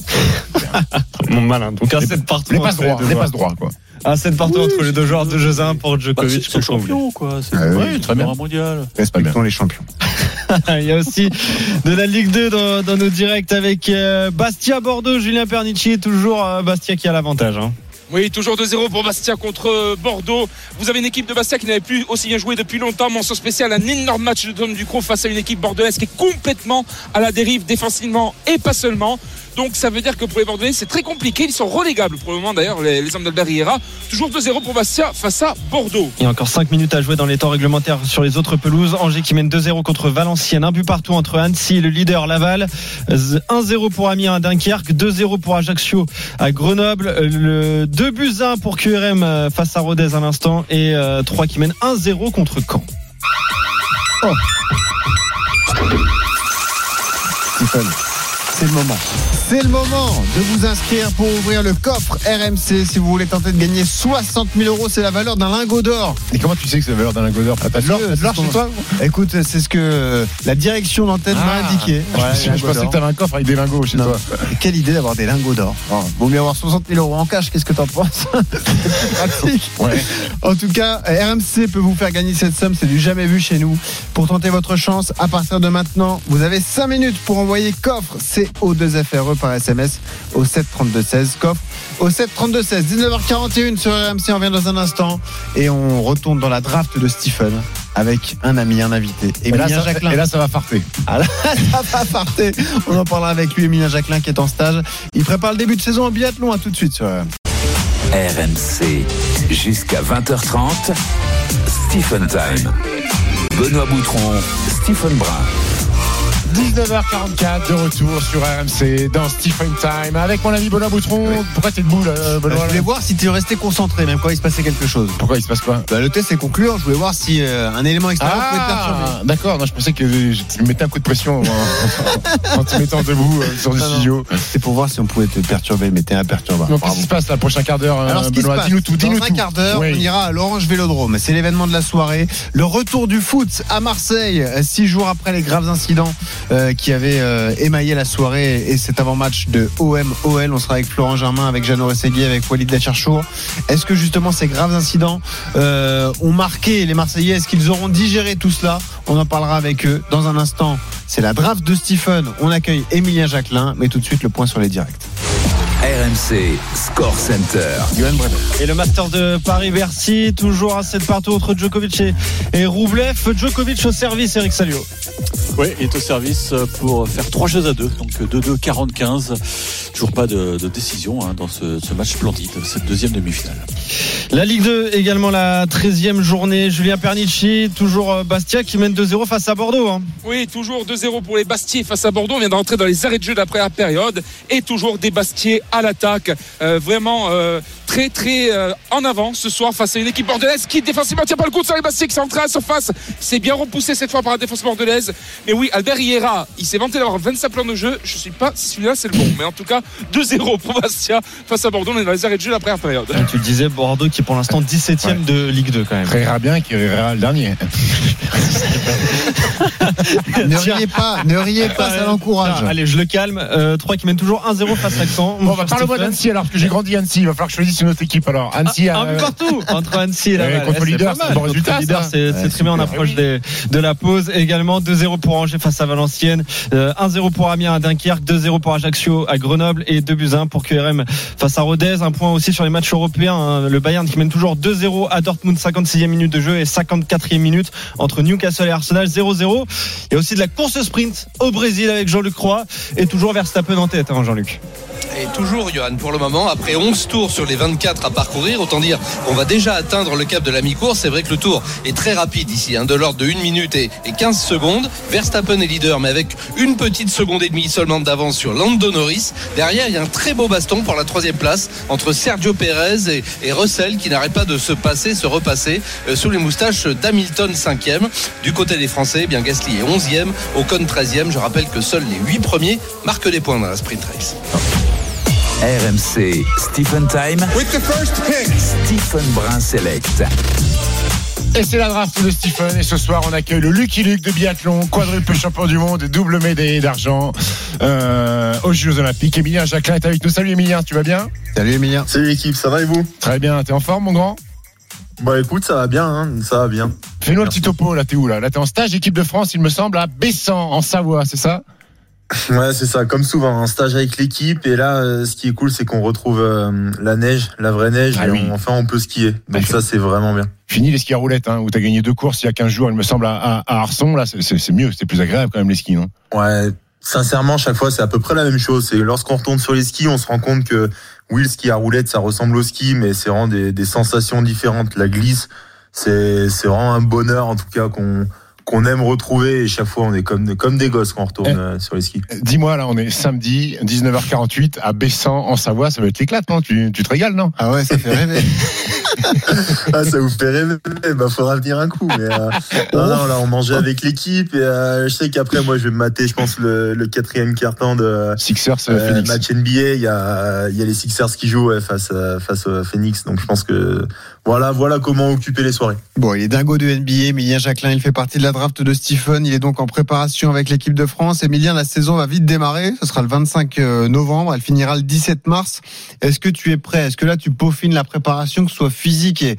Mon malin. Donc un set partout. Les passes droits, deux les joueurs. passes droits, quoi. Un set partout entre les deux joueurs. Deux jeux à un pour Bah, Djokovic. c'est le champion, quoi. C'est Ah oui, très bien. mondial. Respectons les champions. Il y a aussi de la Ligue 2 dans, nos directs avec euh, Bastia Bordeaux, Julien Pernici, toujours euh, Bastia qui a l'avantage. hein. Oui, toujours 2-0 pour Bastia contre euh, Bordeaux. Vous avez une équipe de Bastia qui n'avait plus aussi bien joué depuis longtemps. Mention spéciale, un énorme match de Tom Ducrot face à une équipe bordelaise qui est complètement à la dérive défensivement et pas seulement. Donc ça veut dire que pour les Bordelais, c'est très compliqué. Ils sont relégables pour le moment d'ailleurs, les, les Riera. Toujours 2-0 pour Bastia face à Bordeaux. Il y a encore 5 minutes à jouer dans les temps réglementaires sur les autres pelouses. Angers qui mène 2-0 contre Valenciennes. Un but partout entre Annecy et le leader Laval. Z- 1-0 pour Amiens à Dunkerque. 2-0 pour Ajaccio à Grenoble. Euh, Le 2 buts 1 pour QRM euh, face à Rodez à l'instant. Et 3 qui mène 1-0 contre Caen. Stephen, c'est le moment. C'est le moment de vous inscrire pour ouvrir le coffre RMC. Si vous voulez tenter de gagner 60 000 euros, c'est la valeur d'un lingot d'or. Et comment tu sais que c'est la valeur d'un lingot d'or? Que t'as de l'or chez toi Écoute, c'est ce que la direction d'antenne m'a Ah. indiqué. Je Ouais, pensais- Je pensais que t'avais un coffre avec des lingots chez Non. toi. Quelle idée d'avoir des lingots d'or. Oh, vaut mieux avoir 60 000 euros en cash. Qu'est-ce que t'en penses? C'est pratique. Ouais. En tout cas, RMC peut vous faire gagner cette somme. C'est du jamais vu chez nous. Pour tenter votre chance, à partir de maintenant, vous avez 5 minutes pour envoyer coffre CO2FRE E par SMS au 732-16. Coffre au 732-16. 19h41 sur RMC. On revient dans un instant. Et on retourne dans la draft de Stephen avec un ami, un invité. Et là, ça, Jacquelin. et là, ça va farter. Ah là, ça va farter. On en parlera avec lui, Emilien Jacquelin, qui est en stage. Il prépare le début de saison en biathlon. À tout de suite sur RMC. RMC, jusqu'à 20h30, Stephen Time. Benoît Boutron, Stephen Brun. 19h44 de retour sur RMC dans Stephen Time avec mon ami Benoît Boutron. Pourquoi t'es debout là, Bah, Benoît je voulais voir si tu restais concentré, même quand il se passait quelque chose. Pourquoi il se passe quoi Bah, le test est concluant. Je voulais voir si euh, un élément extérieur pouvait te perturber. Ah, d'accord. Je pensais que tu me mettais un coup de pression en, en te mettant debout euh, sur le studio. C'est pour voir si on pouvait te perturber, mais t'es imperturbable. Donc, qu'est-ce qui se passe là, prochain quart d'heure, euh, Alors, Benoît Dis-nous tout, dis-nous dans un tout. quart d'heure, Oui. on ira à l'Orange Vélodrome. C'est l'événement de la soirée. Le retour du foot à Marseille, euh, six jours après les graves incidents euh, qui avaient euh, émaillé la soirée et cet avant-match de OM-OL. On sera avec Florent Germain, avec Jeannot Rességui, avec Walid Lacharchour. Est-ce que justement ces graves incidents euh, ont marqué les Marseillais? Est-ce qu'ils auront digéré tout cela? On en parlera avec eux dans un instant. C'est la draft de Stephen. On accueille Emilien Jacquelin, mais tout de suite le point sur les directs. RMC, Score Center. Et le Master de Paris-Bercy, toujours à 7 partout entre Djokovic et, et Roublev. Djokovic au service, Eric Salio. Oui, il est au service pour faire trois jeux à deux, donc 2-2, 40-15. Toujours pas de, de décision hein, dans ce, ce match splendide, cette deuxième demi-finale. La Ligue 2, également la 13e journée. Julien Pernici, toujours euh, Bastia qui mène 2-0 face à Bordeaux. hein. Oui, toujours 2-0 pour les Bastiers face à Bordeaux. On vient de rentrer dans les arrêts de jeu d'après la période. Et toujours des Bastiers à l'attaque. Euh, vraiment euh, très très euh, en avant ce soir face à une équipe bordelaise qui défensivement tient pas le coup sur les Bastiers qui sont entrés à la surface. C'est bien repoussé cette fois par la défense bordelaise. Mais oui, Albert Riera, il s'est vanté d'avoir 25 plans de jeu. Je sais pas si celui-là c'est le bon. Mais en tout cas, 2-0 pour Bastia face à Bordeaux. On est dans les arrêts de jeu la période. Et tu le disais, Bordeaux qui est pour l'instant 17e de Ligue 2 quand même. Rira bien qui rira le dernier. Ne riez pas, ne riez pas, ça l'encourage. Ah, Allez, je le calme. Euh, 3 qui mène toujours 1-0 face à Caen. Bon, bah, parle-moi d'Annecy alors, parce que j'ai grandi à Annecy. Il va falloir que je choisisse c'est notre équipe alors. Annecy Ah, a. un but partout entre Annecy et Laval. contre leader, c'est bon résultat, leader, c'est Ouais, très bien. On approche des- de la pause. Également 2-0 pour Angers face à Valenciennes, euh, 1-0 pour Amiens à Dunkerque, 2-0 pour Ajaccio à Grenoble et 2 buts à 1 pour QRM face à Rodez. Un point aussi sur les matchs européens. hein. Le Bayern qui mène toujours 2-0 à Dortmund, 56e minute de jeu et 54e minute entre Newcastle et Arsenal 0-0. Il y a aussi de la course sprint au Brésil avec Jean-Luc Croix et toujours Verstappen en tête, hein, Jean-Luc. Et toujours, Johan, pour le moment, après 11 tours sur les 24 à parcourir, autant dire qu'on va déjà atteindre le cap de la mi-course. C'est vrai que le tour est très rapide ici, hein, de l'ordre de 1 minute et, et 15 secondes. Verstappen est leader, mais avec une petite seconde et demie seulement d'avance sur Lando Norris. Derrière, il y a un très beau baston pour la troisième place entre Sergio Perez et, et Russell qui n'arrête pas de se passer, se repasser euh, sous les moustaches d'Hamilton 5e. Du côté des Français, eh bien Gasly est 11e, Ocon 13e. Je rappelle que seuls les 8 premiers marquent des points dans la sprint race. RMC Stephen Time. Stephen Brun Select. Et c'est la draft de Stephen. Et ce soir, on accueille le Lucky Luke de biathlon, quadruple champion du monde, double médaillé d'argent euh, aux Jeux Olympiques. Emilien Jacquelin est avec nous. Salut Emilien, tu vas bien? Salut Emilien. Salut l'équipe, ça va et vous? Très bien. T'es en forme, mon grand? Bah écoute, ça va bien, hein, ça va bien. Fais-nous un petit topo. Là, t'es où là? Là, t'es en stage équipe de France, il me semble, à Bessan, en Savoie, c'est ça? Ouais, c'est ça, comme souvent, un stage avec l'équipe. Et là, euh, ce qui est cool, c'est qu'on retrouve euh, la neige, la vraie neige, Ah et oui. on- enfin on peut skier. Donc Bah, ça, c'est vraiment bien. Fini les skis à roulettes, hein, où t'as gagné deux courses il y a 15 jours, il me semble, à, à- Arson. Là, c'est- mieux, c'est plus agréable quand même les skis, non? Ouais, sincèrement, chaque fois, c'est à peu près la même chose. C'est lorsqu'on retourne sur les skis, on se rend compte que oui, le ski à roulettes, ça ressemble au ski, mais c'est vraiment des, des sensations différentes. La glisse, c'est c'est vraiment un bonheur, en tout cas, qu'on qu'on aime retrouver. Et chaque fois, on est comme, comme des gosses quand on retourne Eh. euh, sur les skis. Dis-moi, là, on est samedi, 19h48, à Bessan, en Savoie. Ça va être l'éclate, non? Tu, tu te régales, non? Ah ouais, ça fait rêver. Ah, ça vous fait rêver. Bah, faudra venir un coup. Mais, euh, non, non, là, on mangeait avec l'équipe. Et euh, je sais qu'après, moi, je vais me mater, je pense, le, le quatrième carton de Sixers, euh, Phoenix. match NBA. Il y a, il y a les Sixers qui jouent ouais, face, à, face à Phoenix. Donc, je pense que voilà, voilà comment occuper les soirées. Bon, il est dingo de NBA. Emilien Jacquelin, il fait partie de la draft de Stephen. Il est donc en préparation avec l'équipe de France. Emilien, la saison va vite démarrer. Ce sera le 25 novembre. Elle finira le 17 mars. Est-ce que tu es prêt? Est-ce que là, tu peaufines la préparation, que ce soit physique et,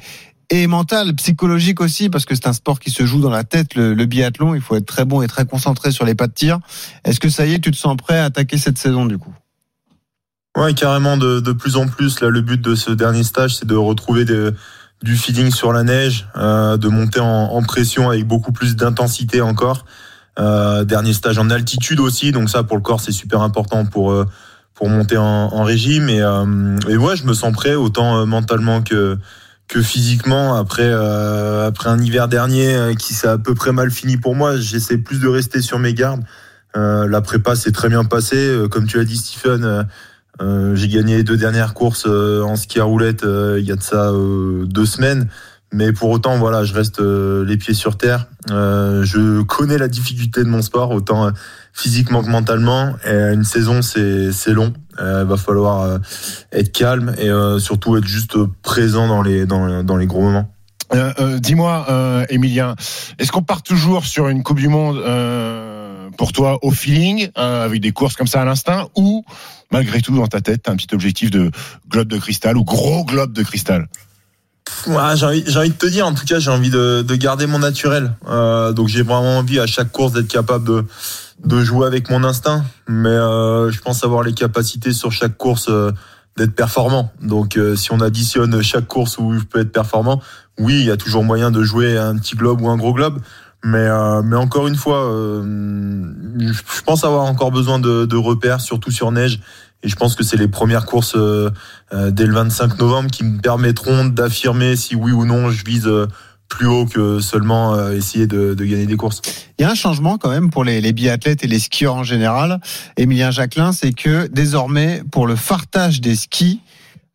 et mentale, psychologique aussi, parce que c'est un sport qui se joue dans la tête, le, biathlon. Il faut être très bon et très concentré sur les pas de tir. Est-ce que ça y est, tu te sens prêt à attaquer cette saison du coup? Ouais, carrément, de, de plus en plus. Là, le but de ce dernier stage, c'est de retrouver de- du feeling sur la neige, euh, de monter en, en pression avec beaucoup plus d'intensité encore. Euh, dernier stage en altitude aussi, donc ça pour le corps c'est super important pour euh, pour monter en, en régime et, euh, et ouais je me sens prêt autant euh, mentalement que que physiquement. Après après un hiver dernier qui s'est à peu près mal fini pour moi j'essaie plus de rester sur mes gardes. La prépa s'est très bien passée. Comme tu as dit Stephen euh, j'ai gagné les deux dernières courses euh, en ski à roulette euh, il y a de ça deux semaines. Mais pour autant voilà je reste les pieds sur terre. Je connais la difficulté de mon sport autant physiquement que mentalement. Une saison c'est long. Euh, va falloir être calme et surtout être juste présent dans les dans, dans les gros moments. Dis-moi, euh, Emilien, est-ce qu'on part toujours sur une Coupe du Monde pour toi au feeling, avec des courses comme ça à l'instinct, ou malgré tout dans ta tête, t'as un petit objectif de globe de cristal ou gros globe de cristal Ouais, j'ai envie, envie de te dire, en tout cas, j'ai envie de, de garder mon naturel. Euh, donc j'ai vraiment envie à chaque course d'être capable de, jouer avec mon instinct. Mais euh, je pense avoir les capacités sur chaque course euh, d'être performant. Donc si on additionne chaque course où je peux être performant, oui, il y a toujours moyen de jouer un petit globe ou un gros globe. Mais, euh, mais encore une fois, euh, je pense avoir encore besoin de, de repères, surtout sur neige. Et je pense que c'est les premières courses euh, euh, dès le 25 novembre qui me permettront d'affirmer si oui ou non je vise euh, plus haut que seulement euh, essayer de, de gagner des courses. Il y a un changement quand même pour les, les biathlètes et les skieurs en général. Emilien Jacquelin, c'est que désormais, pour le fartage des skis,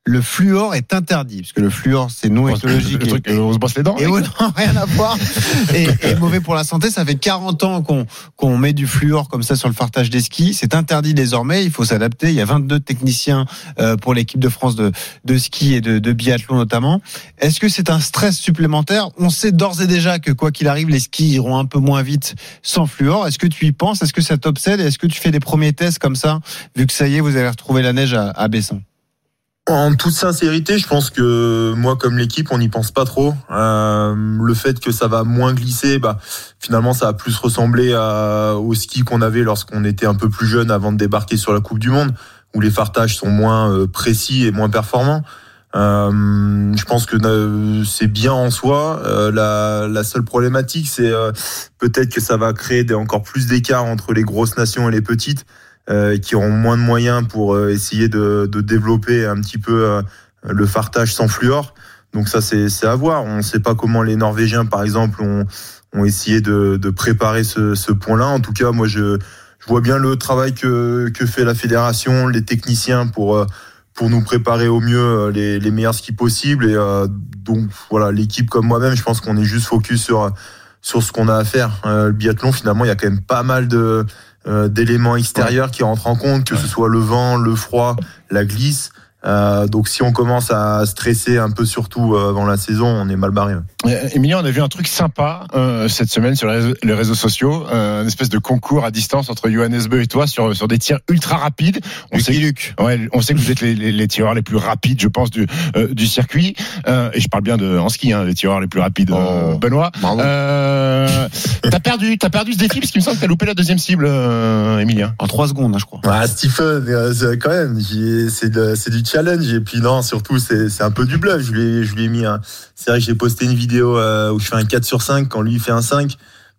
le fluor est interdit, parce que le fluor, c'est non écologique. Le et- truc, on se brosse les dents. Et avec ouais, non, rien à voir. Et, et mauvais pour la santé. Ça fait 40 ans qu'on qu'on met du fluor comme ça sur le fartage des skis. C'est interdit désormais. Il faut s'adapter. Il y a 22 techniciens euh, pour l'équipe de France de, de ski et de, de biathlon notamment. Est-ce que c'est un stress supplémentaire? On sait d'ores et déjà que quoi qu'il arrive, les skis iront un peu moins vite sans fluor. Est-ce que tu y penses? Est-ce que ça t'obsède? Et Est-ce que tu fais des premiers tests comme ça, vu que ça y est, vous avez retrouvé la neige à, à Besson? En toute sincérité, je pense que moi, comme l'équipe, on n'y pense pas trop. Euh, le fait que ça va moins glisser, bah, finalement, ça va plus ressembler à, au ski qu'on avait lorsqu'on était un peu plus jeune avant de débarquer sur la Coupe du Monde, où les fartages sont moins euh, précis et moins performants. Euh, je pense que euh, c'est bien en soi. Euh, la, la, seule problématique, c'est euh, peut-être que ça va créer des, encore plus d'écart entre les grosses nations et les petites. Euh, qui auront moins de moyens pour euh, essayer de, de, développer un petit peu euh, le fartage sans fluor. Donc ça, c'est à voir. On ne sait pas comment les Norvégiens, par exemple, ont, ont essayé de, de préparer ce, ce point-là. En tout cas, moi, je, je vois bien le travail que, que fait la fédération, les techniciens pour pour nous préparer au mieux les, les meilleurs skis possibles. Et euh, donc voilà, l'équipe comme moi-même, je pense qu'on est juste focus sur sur ce qu'on a à faire. Euh, le biathlon, finalement, il y a quand même pas mal de d'éléments extérieurs qui rentrent en compte, que ce soit le vent, le froid, la glisse. Euh, donc si on commence à stresser un peu surtout euh, avant la saison, on est mal barré. Emilien, on a vu un truc sympa euh, cette semaine sur les réseaux, les réseaux sociaux, euh, une espèce de concours à distance entre Johannes Beu et toi sur sur des tirs ultra rapides. On Luc sait, Luc. ouais, on sait que vous êtes les, les, les tireurs les plus rapides, je pense, du euh, du circuit. et je parle bien de en ski, hein, les tireurs les plus rapides. Oh, Benoît, t'as perdu, t'as perdu ce défi parce qu'il me semble que t'as loupé la deuxième cible, Emilien. En trois secondes, hein, je crois. Ah, Stephen, quand même, c'est c'est du challenge et puis non surtout c'est c'est un peu du bluff je lui ai, je lui ai mis un c'est vrai que j'ai posté une vidéo euh, où je fais un 4 sur 5 quand lui il fait un 5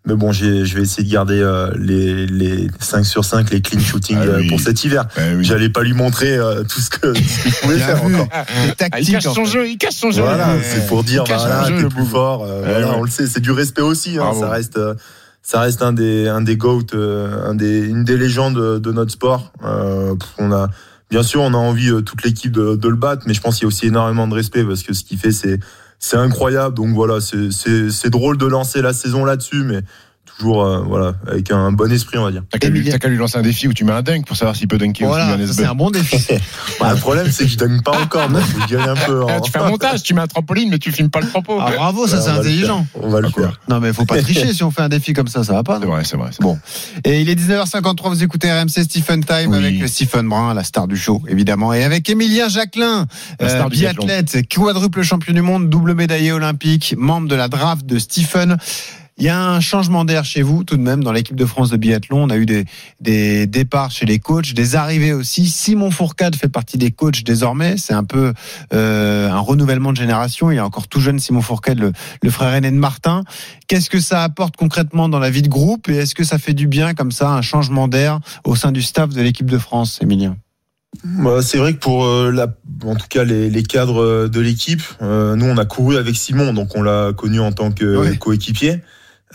mais bon j'ai je vais essayer de garder euh, les les 5 sur 5 les clean shooting Ah euh, oui. pour cet hiver Eh oui. j'allais pas lui montrer euh, tout ce que, tout ce que je pouvais faire vu. encore Ah, il cache son jeu, il cache son jeu. voilà Ouais. c'est pour dire son jeu, t'es le plus fort euh, Eh voilà, ouais. on le sait c'est du respect aussi hein, ça reste euh, ça reste un des un des goats euh, un des une des légendes de, de notre sport euh, on a bien sûr on a envie euh, toute l'équipe de, de le battre mais je pense qu'il y a aussi énormément de respect parce que ce qu'il fait c'est incroyable. Donc voilà c'est drôle de lancer la saison là-dessus mais toujours euh, voilà avec un bon esprit on va dire T'as qu'à lui, qu'à lui lancer un défi où tu mets un dunk pour savoir s'il peut dunker Voilà, c'est un bon défi. Bah, le problème c'est que je donne pas encore mais j'y aille un peu Ah, en- tu fais un montage, tu mets un trampoline, mais tu filmes pas le propos. Ah, bravo, ça c'est intelligent. on va le Quoi faire Non mais faut pas tricher si on fait un défi comme ça, ça va pas. C'est vrai, c'est vrai. Bon. Et il est 19h53, vous écoutez RMC Stephen Time Oui. avec Stephen Brun, la star du show, évidemment, et avec Emilien Jacquelin, du biathlète, quadruple champion du monde, double médaillé olympique, membre de la draft de Stephen. Il y a un changement d'air chez vous, tout de même, dans l'équipe de France de biathlon. On a eu des, des départs chez les coachs, des arrivées aussi. Simon Fourcade fait partie des coachs désormais. C'est un peu euh, un renouvellement de génération. Il est encore tout jeune, Simon Fourcade, le, le frère aîné de Martin. Qu'est-ce que ça apporte concrètement dans la vie de groupe et est-ce que ça fait du bien comme ça, un changement d'air au sein du staff de l'équipe de France, Emilien Bah, c'est vrai que pour euh, la, en tout cas les, les cadres euh, de l'équipe, euh, nous on a couru avec Simon, donc on l'a connu en tant que Ouais. coéquipier.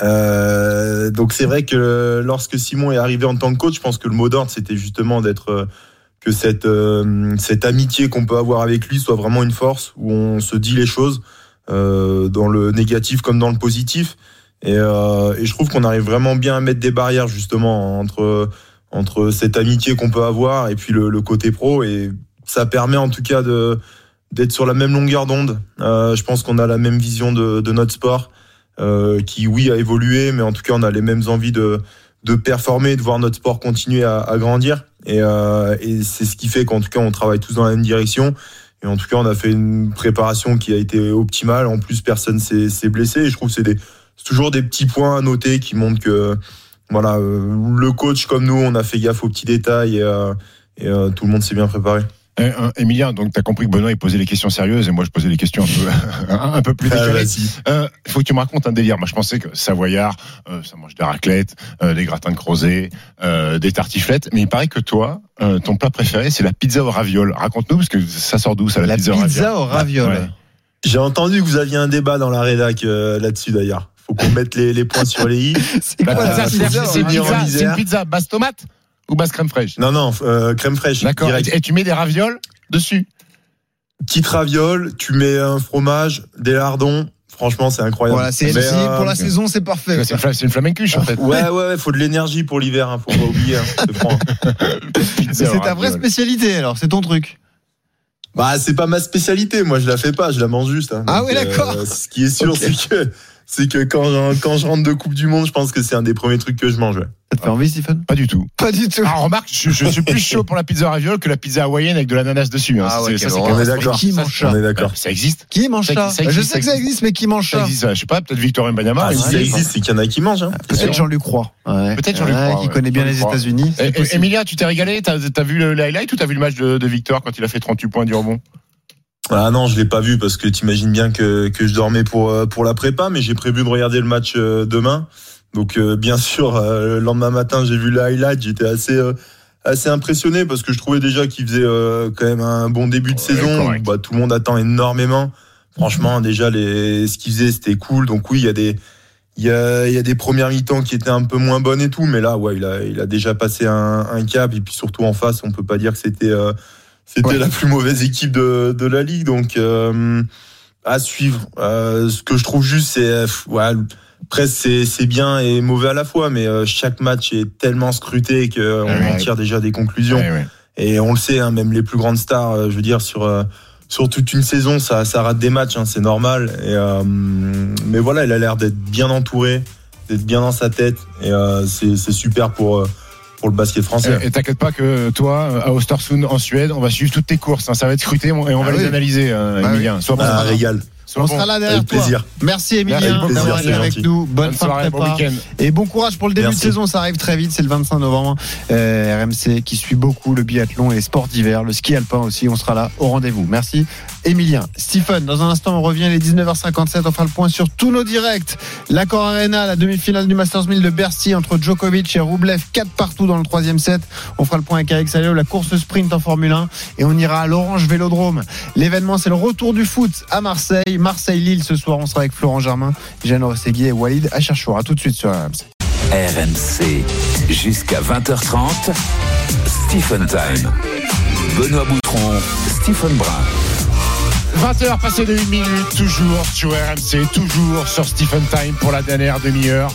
Euh, donc c'est vrai que lorsque Simon est arrivé en tant que coach, je pense que le mot d'ordre c'était justement d'être euh, que cette euh, cette amitié qu'on peut avoir avec lui soit vraiment une force où on se dit les choses euh, dans le négatif comme dans le positif. Et, euh, et je trouve qu'on arrive vraiment bien à mettre des barrières justement entre entre cette amitié qu'on peut avoir et puis le, le côté pro et ça permet en tout cas de d'être sur la même longueur d'onde. Je pense qu'on a la même vision de, de notre sport euh, qui oui a évolué mais en tout cas on a les mêmes envies de de performer, de voir notre sport continuer à, à grandir et, euh, et c'est ce qui fait qu'en tout cas on travaille tous dans la même direction et en tout cas on a fait une préparation qui a été optimale. En plus personne s'est blessé et je trouve que c'est des toujours des petits points à noter qui montrent que voilà, euh, le coach comme nous, on a fait gaffe aux petits détails et, euh, et, euh, tout le monde s'est bien préparé. Eh, hein, Emilien, donc tu as compris que Benoît il posait les questions sérieuses et moi je posais les questions un peu, un, un peu plus Ah, décalées. vas-y. Euh, Il faut que tu me racontes un délire. Moi je pensais que Savoyard, euh, ça mange des raclettes, euh, des gratins de crozet, euh, des tartiflettes, mais il paraît que toi, euh, ton plat préféré c'est la pizza au ravioles. Raconte-nous parce que ça sort d'où ça la, La pizza, pizza au au ravioles. Ouais. J'ai entendu que vous aviez un débat dans la rédac euh, là-dessus d'ailleurs. Faut qu'on mette les, les points sur les i. C'est quoi la c'est pizza c'est au une pizza, pizza basse tomate ou basse crème fraîche Non, non, euh, crème fraîche. D'accord. Et, et tu mets des ravioles dessus. Petite raviole, tu mets un fromage, des lardons. Franchement, c'est incroyable. Voilà, c'est euh, pour la saison, c'est parfait. C'est une, fla- c'est une flamencuche en fait. Ouais, ouais, ouais, faut de l'énergie pour l'hiver, hein, faut pas oublier. hein, c'est ta vraie spécialité alors, c'est ton truc. Bah, c'est pas ma spécialité. Moi, je la fais pas, je la mange juste. hein. Ah Donc, oui, d'accord. ce qui est sûr, c'est que c'est que quand, quand je rentre de Coupe du Monde, je pense que c'est un des premiers trucs que je mange. ouais. Ça te fait envie, Stephen? Pas du tout. Pas du tout. Ah, remarque, je, je suis plus chaud pour la pizza ravioli que la pizza hawaïenne avec de l'ananas dessus. hein. Ah ouais, ça. On est d'accord. Qui mange ça- On est d'accord. Ça existe. Qui mange Ça ça, existe, ça Je existe, sais que ça existe, mais qui mange Ça ça existe, je sais pas, peut-être Victor Mbanyama. Ah, si ça existe. c'est qu'il y en a qui mangent. hein. Peut-être Jean-Luc Roy. Ouais. Peut-être Jean-Luc Ouais, Roy, Qui ouais. connaît bien Jean-Luc les. États-Unis. Emilia, tu t'es régalé? T'as as vu le highlight ou t'as vu le match de, de Victor quand il a fait 38 points du rebond? Ah non, je l'ai pas vu parce que t'imagines bien que, que je dormais pour, euh, pour la prépa, mais j'ai prévu de regarder le match euh, demain. Donc euh, bien sûr, euh, le lendemain matin, j'ai vu le highlight, j'étais assez euh, assez impressionné parce que je trouvais déjà qu'il faisait euh, quand même un bon début de Ouais, saison. Bah, tout le monde attend énormément. Franchement, déjà les ce qu'il faisait, c'était cool. Donc oui, il y a des il y a, il y a des premières mi-temps qui étaient un peu moins bonnes et tout, mais là, ouais, il a, il a déjà passé un, un cap. Et puis surtout en face, on peut pas dire que c'était euh, c'était Ouais. la plus mauvaise équipe de, de la ligue. Donc euh, à suivre. Euh, ce que je trouve juste, c'est euh, ouais, presque c'est c'est bien et mauvais à la fois, mais euh, chaque match est tellement scruté qu'on Ouais, en tire déjà des conclusions. Et on le sait, hein, même les plus grandes stars, euh, je veux dire, sur, euh, sur toute une saison, ça, ça rate des matchs, hein, c'est normal. Et, euh, mais voilà, il a l'air d'être bien entouré, d'être bien dans sa tête. Et euh, c'est c'est super pour, euh, pour le basket français. Et t'inquiète pas que toi, à Ostersund en Suède, on va suivre toutes tes courses. hein. Ça va être scruté et on va Ah les oui. analyser, euh, Bah Emilien. Sois bon. Ah, régal. Sois On bon. sera là derrière Avec toi. plaisir. Merci Emilien d'avoir été avec gentil. nous. Bonne, Bonne fin de soirée, bon prépa. week-end. Et bon courage pour le début Merci. de saison, ça arrive très vite, c'est le 25 novembre. Euh, RMC qui suit beaucoup le biathlon et les sports d'hiver, le ski alpin aussi, on sera là au rendez-vous. Merci Emilien. Stephen, dans un instant on revient les 19h57, on fera le point sur tous nos directs. L'accord Arena, la demi-finale du Masters 1000 de Bercy entre Djokovic et Rublev, 4 partout dans le troisième set. On fera le point avec Salio, la course sprint en Formule 1 et on ira à l'Orange Vélodrome. L'événement c'est le retour du foot à Marseille, Marseille-Lille ce soir, on sera avec Florent Germain, Jeanne Rossegui et Walid Acharchour. À tout de suite sur RMC. RMC, jusqu'à 20h30, Stephen Time. Benoît Boutron, Stephen Brun. 20h passé de 1 minute, toujours sur RMC, toujours sur Stephen Time pour la dernière demi-heure.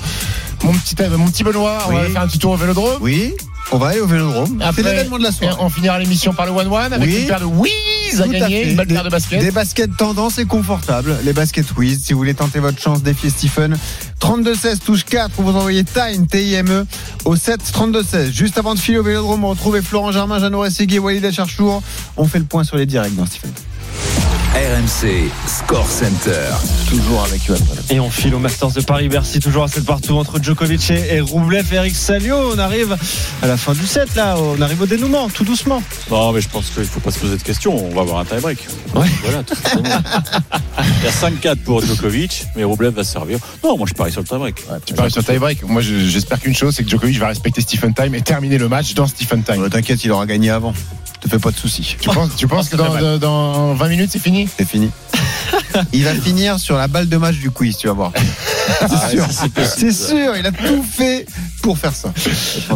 Mon petit, mon petit Benoît, on va faire un petit tour au vélodrome. Oui, on va aller au Vélodrome. C'est l'événement de la soirée. on finira l'émission par le 1-1 avec Oui. une paire de Wiz à une belle paire de baskets. Des baskets tendance et confortables. Les baskets Wiz. Si vous voulez tenter votre chance, défier Stephen. 32-16, touche 4. Vous envoyez Time, T-I-M-E, au 7 32-16. Juste avant de filer au vélodrome, on retrouve Florent Germain, Jeannot et Walid Acharchour. On fait le point sur les directs dans Stephen. RMC, Score Center. Toujours avec Yoann. Et on file au Masters de Paris-Bercy, toujours à 7 partout entre Djokovic et et Eric Salio. On arrive à la fin du set, là. On arrive au dénouement, tout doucement. Non, mais je pense qu'il ne faut pas se poser de questions. On va avoir un tie-break. Ouais. Voilà, tout simplement. Il y a 5-4 pour Djokovic, mais Rublev va servir. Non, moi je parie sur le tie-break. Tu parles sur tie-break. Moi, je- j'espère qu'une chose, c'est que Djokovic va respecter Stephen Time et terminer le match dans Stephen Time. Ouais, T'inquiète, il aura gagné avant. Te fais pas de soucis. Tu penses, tu penses que dans, dans- dans 20 minutes, c'est fini C'est fini. Il va finir sur la balle de match du quiz, tu vas voir. C'est sûr. C'est sûr, il a tout fait pour faire ça.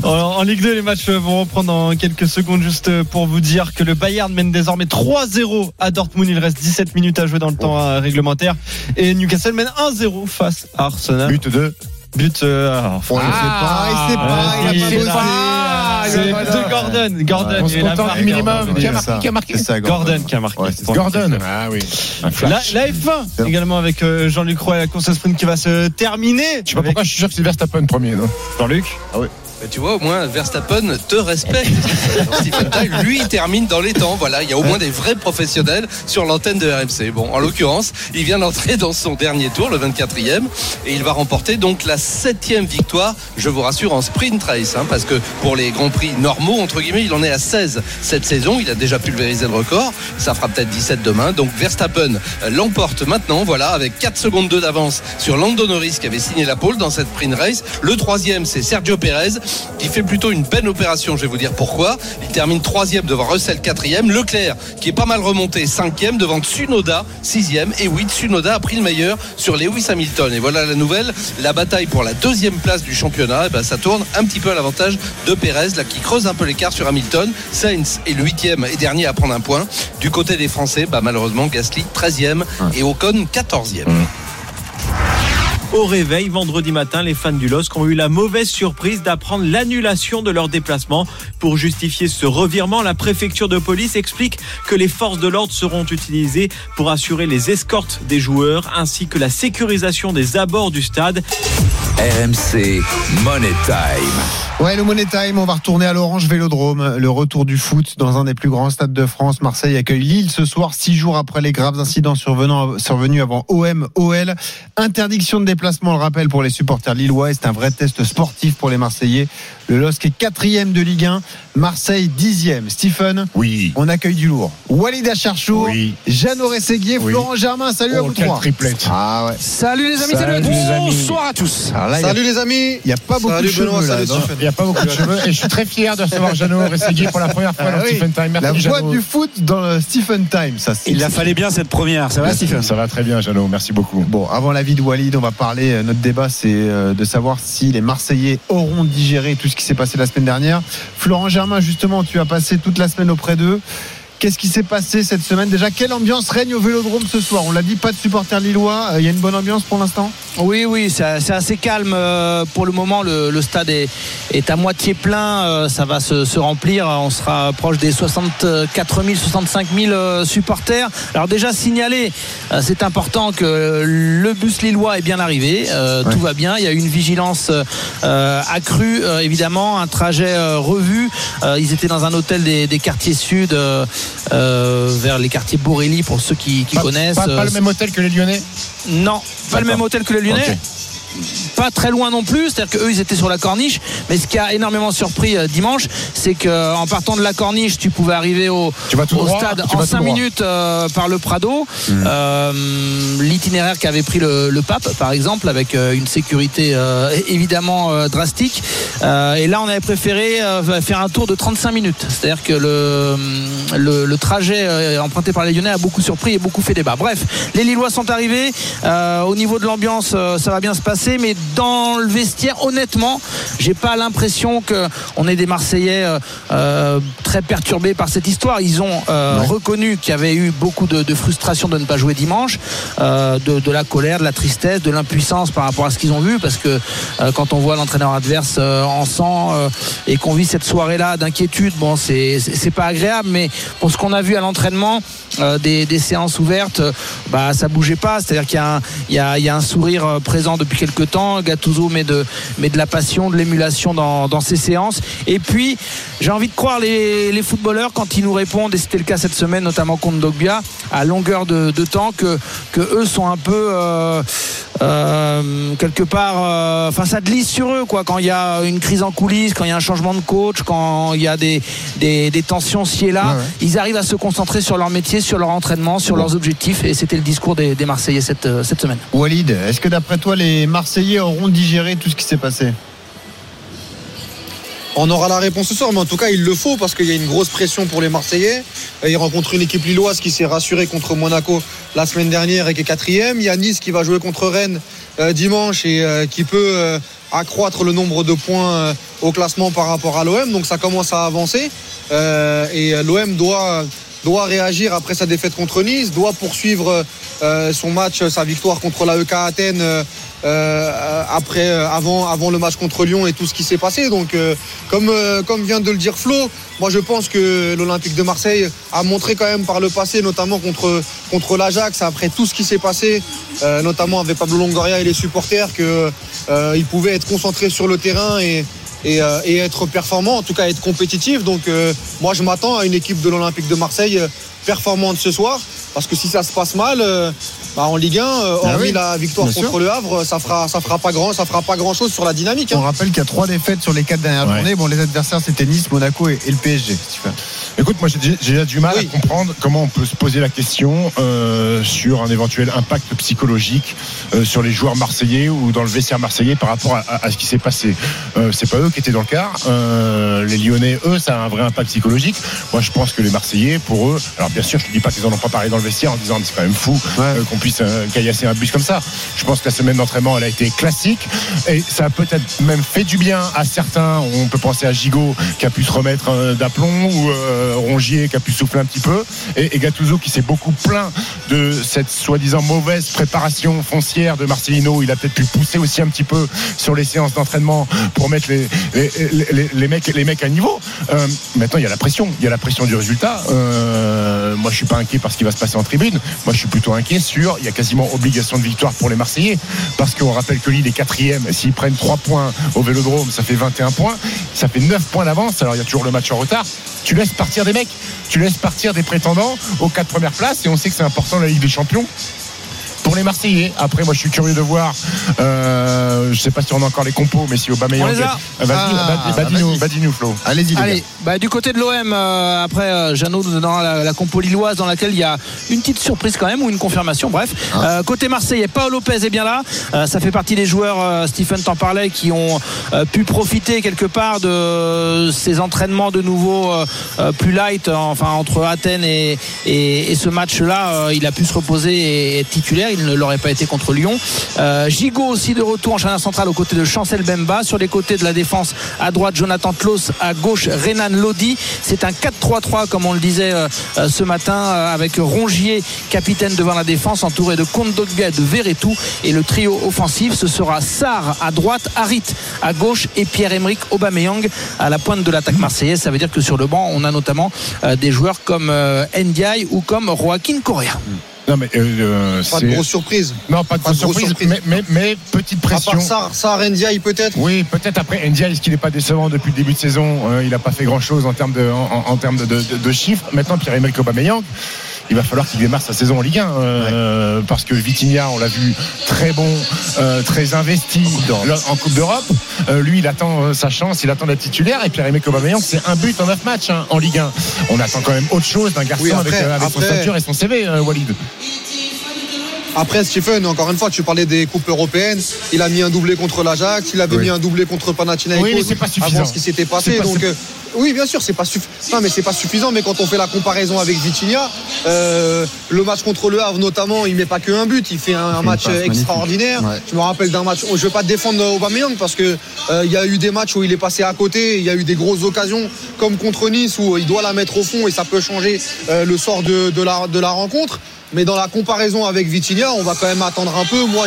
En, en Ligue 2, les matchs vont reprendre dans quelques secondes. Juste pour vous dire que le Bayern mène désormais 3-0 à Dortmund. Il reste 17 minutes à jouer dans le temps euh, réglementaire. Et Newcastle mène 1-0 face à Arsenal. But 2. But. euh, alors, il sait pas, il sait pas, il a il pas bossé. De Gordon. Gordon. On se contente du minimum. Gordon, Qui a c'est marqué ça. Qui a marqué C'est ça, Gordon qui a marqué. C'est. Gordon. Ah oui. La, flash. la F1 également avec euh, Jean-Luc Roy et la course à sprint qui va se terminer. Je sais pas pourquoi je suis sûr que c'est Verstappen premier, non? Jean-Luc? Tu vois, au moins, Verstappen te respecte. Lui, il termine dans les temps. Voilà, il y a au moins des vrais professionnels sur l'antenne de RMC. Bon, en l'occurrence, il vient d'entrer dans son dernier tour, le 24e, et il va remporter donc la septième victoire, je vous rassure, en sprint race, hein, parce que pour les grands prix normaux, entre guillemets, il en est à 16 cette saison. Il a déjà pulvérisé le record. Ça fera peut-être 17 demain. Donc Verstappen l'emporte maintenant, voilà, avec 4 secondes 2 d'avance sur Lando Norris qui avait signé la pole dans cette sprint race. Le troisième, c'est Sergio Perez qui fait plutôt une belle opération. Je vais vous dire pourquoi. Il termine troisième devant Russell quatrième. Leclerc qui est pas mal remonté cinquième devant Tsunoda sixième. Et oui, Tsunoda a pris le meilleur sur Lewis Hamilton. Et voilà la nouvelle. La bataille pour la deuxième place du championnat, eh ben, ça tourne un petit peu à l'avantage de Perez, là qui creuse un peu l'écart sur Hamilton. Sainz est le huitième et dernier à prendre un point. Du côté des Français, bah, malheureusement Gasly 13e et Ocon 14e. Au réveil, vendredi matin, les fans du LOSC ont eu la mauvaise surprise d'apprendre l'annulation de leur déplacement. Pour justifier ce revirement, la préfecture de police explique que les forces de l'ordre seront utilisées pour assurer les escortes des joueurs ainsi que la sécurisation des abords du stade. RMC Money Time. Ouais, le Money Time, on va retourner à l'Orange Vélodrome. Le retour du foot dans un des plus grands stades de France. Marseille accueille Lille ce soir, six jours après les graves incidents survenus avant OM, OL. Interdiction de déplacement, le rappel pour les supporters lillois. C'est un vrai test sportif pour les Marseillais. Le LOSC est quatrième de Ligue 1, Marseille dixième. Stephen, oui. on accueille du lourd. Walid Acharchour, oui. Jeannot Rességuier, Oui. Florent Germain. Salut à Oh, vous trois. triplette. Ah ouais. Salut les amis, Salut salut, bonsoir à tous. Là, a- Salut les amis. il n'y a pas beaucoup Salut de cheveux Benoît. Il n'y a pas beaucoup de cheveux et je suis très fier de recevoir Jeannot Rességuier pour la première fois Ah dans oui. Stephen Time. Merci La voix Jeannot. du foot dans le Stephen Time, ça. Il a fallu bien cette première. Ça va, Stephen Ça va très bien, Jeannot. Merci beaucoup. Bon, avant la vie de Walid, on va parler. euh, Notre débat, c'est euh, de savoir si les Marseillais auront digéré tout ce qui s'est passé la semaine dernière. Florent Germain, justement, tu as passé toute la semaine auprès d'eux. Qu'est-ce qui s'est passé cette semaine Déjà, quelle ambiance règne au Vélodrome ce soir? On l'a dit, pas de supporters lillois. Euh, Il y a une bonne ambiance pour l'instant? Oui, oui, c'est assez calme euh, pour le moment. Le, le stade est, est à moitié plein. euh, Ça va se, se remplir. On sera proche des 64 000, 65 000 euh, supporters. Alors déjà signalé, euh, c'est important que le bus lillois est bien arrivé. Ouais. Tout va bien. Il y a eu une vigilance accrue, évidemment, un trajet revu. Ils étaient dans un hôtel des, des quartiers sud, euh, vers les quartiers Borély, pour ceux qui, qui Pas, connaissent. pas- pas Euh, le même hôtel que les Lyonnais non, pas le même hôtel que les Lyonnais. Pas très loin non plus, c'est-à-dire qu'eux ils étaient sur la corniche, mais ce qui a énormément surpris euh, dimanche, c'est qu'en partant de la corniche, tu pouvais arriver au, droit, stade en vas tout 5 droit. minutes euh, par le Prado. Hmm. Euh, L'itinéraire qu'avait pris le, le pape, par exemple, avec euh, une sécurité euh, évidemment euh, drastique. Euh, et là, on avait préféré euh, faire un tour de 35 minutes, c'est-à-dire que le, le, le trajet euh, emprunté par les Lyonnais a beaucoup surpris et beaucoup fait débat. Bref, les Lillois sont arrivés. Euh, au niveau de l'ambiance, euh, ça va bien se passer, mais dans le vestiaire, honnêtement, j'ai pas l'impression que on est des Marseillais euh, euh, très perturbés par cette histoire. Ils ont euh, reconnu qu'il y avait eu beaucoup de, de frustration de ne pas jouer dimanche, euh, de, de la colère, de la tristesse, de l'impuissance par rapport à ce qu'ils ont vu, parce que quand on voit l'entraîneur adverse en sang et qu'on vit cette soirée-là d'inquiétude, bon, c'est pas agréable, mais pour ce qu'on a vu à l'entraînement, des, des séances ouvertes, bah ça bougeait pas. C'est-à-dire qu'il y, a un- il y y a un sourire présent depuis quelques temps. Gattuso met de, met de la passion, de l'émulation dans, dans ses séances. Et puis, j'ai envie de croire les, les footballeurs quand ils nous répondent, et c'était le cas cette semaine, notamment contre Dogbia, à longueur de, de temps, que, que eux sont un peu euh, euh, quelque part, euh, enfin ça glisse sur eux quoi. Quand il y a une crise en coulisses, quand il y a un changement de coach, quand il y a des, des, des tensions ci et là, Ouais, ouais. ils arrivent à se concentrer sur leur métier, sur leur entraînement, sur leurs objectifs. Et c'était le discours des, des Marseillais cette, euh, cette semaine. Walid, est-ce que d'après toi, les Marseillais auront digéré tout ce qui s'est passé On aura la réponse ce soir, mais en tout cas, il le faut parce qu'il y a une grosse pression pour les Marseillais. Ils rencontrent une équipe lilloise qui s'est rassurée contre Monaco la semaine dernière et qui est quatrième. Il y a Nice qui va jouer contre Rennes euh, dimanche et euh, qui peut euh, accroître le nombre de points au classement par rapport à l'OM. Donc ça commence à avancer. Et l'OM doit, doit réagir après sa défaite contre Nice, doit poursuivre euh, son match, sa victoire contre l'AEK Athènes. euh, euh, avant, le match contre Lyon et tout ce qui s'est passé. Donc, comme, vient de le dire Flo, moi je pense que l'Olympique de Marseille a montré quand même par le passé, notamment contre, contre l'Ajax, après tout ce qui s'est passé, notamment avec Pablo Longoria et les supporters, qu'il pouvait être concentré sur le terrain et, et, euh, et être performant, en tout cas être compétitif. Donc, euh, moi je m'attends à une équipe de l'Olympique de Marseille euh, performante ce soir, parce que si ça se passe mal, euh, bah, en Ligue 1, euh, Ah hormis oui, la victoire bien contre sûr. le Havre, ça fera, ça fera pas grand, ça fera pas grand chose sur la dynamique. On hein. rappelle qu'il y a trois défaites sur les quatre dernières Ouais. journées. Bon, les adversaires, c'était Nice, Monaco et, et le PSG. Écoute, moi j'ai déjà du mal Oui. à comprendre comment on peut se poser la question euh, sur un éventuel impact psychologique euh, sur les joueurs marseillais ou dans le vestiaire marseillais par rapport à, à- à ce qui s'est passé. Euh, c'est pas eux qui étaient dans le car. Euh, les Lyonnais, eux, ça a un vrai impact psychologique. Moi, je pense que les Marseillais, pour eux, alors bien sûr, je ne dis pas qu'ils en ont pas parlé dans le vestiaire en disant c'est quand même fou euh, qu'on puisse euh, caillasser un bus comme ça. Je pense que la semaine d'entraînement elle a été classique et ça a peut-être même fait du bien à certains. On peut penser à Gigot qui a pu se remettre euh, d'aplomb ou euh, Rongier qui a pu souffler un petit peu et, et Gattuso qui s'est beaucoup plaint de cette soi-disant mauvaise préparation foncière de Marcelino. Il a peut-être pu pousser aussi un petit peu sur les séances d'entraînement pour mettre les, les, les- les mecs, les mecs à niveau. Euh, maintenant, il y a la pression. Il y a la pression du résultat. Euh, moi, je suis pas inquiet par ce qui va se passer en tribune. Moi, je suis plutôt inquiet sur. Il y a quasiment obligation de victoire pour les Marseillais. Parce qu'on rappelle que Lille est quatrième. S'ils prennent 3 points au vélodrome, ça fait 21 points. Ça fait 9 points d'avance. Alors, il y a toujours le match en retard. Tu laisses partir des mecs. Tu laisses partir des prétendants aux quatre premières places. Et on sait que c'est important la Ligue des Champions pour les Marseillais. Après, moi, je suis curieux de voir. Euh, je sais pas si on a encore les compos, mais si Aubameyang. Euh, Vas-y, Ah, vas-y, nous, Flo. Allez-y, les Allez, gars. bah, du côté de l'OM, euh, après euh, Jeannot nous donnera la, la compo lilloise dans laquelle il y a une petite surprise quand même ou une confirmation. Bref, Euh, côté Marseillais, Paolo Lopez est bien là. Euh, ça fait partie des joueurs, euh, Stephen t'en parlait, qui ont euh, pu profiter quelque part de ces entraînements de nouveau plus light, enfin entre Athènes et, et- et ce match-là. euh, il a pu se reposer et être titulaire. Il ne l'aurait pas été contre Lyon. Euh, Gigot aussi de retour en charnière centrale aux côtés de Chancel Bemba. Sur les côtés de la défense, à droite, Jonathan Tlos, à gauche, Renan Lodi. C'est un 4-3-3, comme on le disait euh, euh, ce matin, euh, avec Rongier, capitaine devant la défense, entouré de Kondogbia et de Verretou. Et le trio offensif, ce sera Sarr à droite, Harit à gauche et Pierre-Emerick Aubameyang à la pointe de l'attaque marseillaise. Ça veut dire que sur le banc, on a notamment des joueurs comme Ndiaye ou comme Joaquin Correa. Non, mais euh, Pas de grosse surprise. Non, pas de Pas de grosse surprise, surprise. Mais, mais, mais petite À pression. part ça, ça Ndiaye peut-être. Oui, peut-être après Ndiaye, est-ce qu'il n'est pas décevant depuis le début de saison Euh, Il n'a pas fait grand-chose en termes de, en, en termes de, de- de chiffres. Maintenant, Pierre-Emerick Aubameyang, il va falloir qu'il démarre sa saison en Ligue 1 euh, parce que Vitinha, on l'a vu très bon, euh, très investi en Coupe d'Europe. Euh, lui, il attend sa chance, il attend d'être titulaire. Et Pierre-Emerick Aubameyang, c'est un but en 9 matchs hein, en Ligue 1. On attend quand même autre chose d'un garçon Oui, après- avec, son stature et son CV, Walid. Après, Stephen, encore une fois, tu parlais des coupes européennes. Il a mis un doublé contre l'Ajax, il avait Oui. mis un doublé contre Panathinaikos. Oui, mais c'est pas suffisant. Avant ce qui s'était passé. Pas- Donc, euh, oui, bien sûr, c'est pas suffisant. Non, mais c'est pas suffisant. Mais quand on fait la comparaison avec Vitinha, euh, le match contre le Havre notamment, il met pas que un but, il fait un, match extraordinaire. Ouais. Je me rappelle d'un match. Je vais pas défendre Aubameyang parce que euh, il y a eu des matchs où il est passé à côté. Il y a eu des grosses occasions comme contre Nice où il doit la mettre au fond et ça peut changer euh, le sort de, de la, de la rencontre. Mais dans la comparaison avec Vitinha, on va quand même attendre un peu. Moi,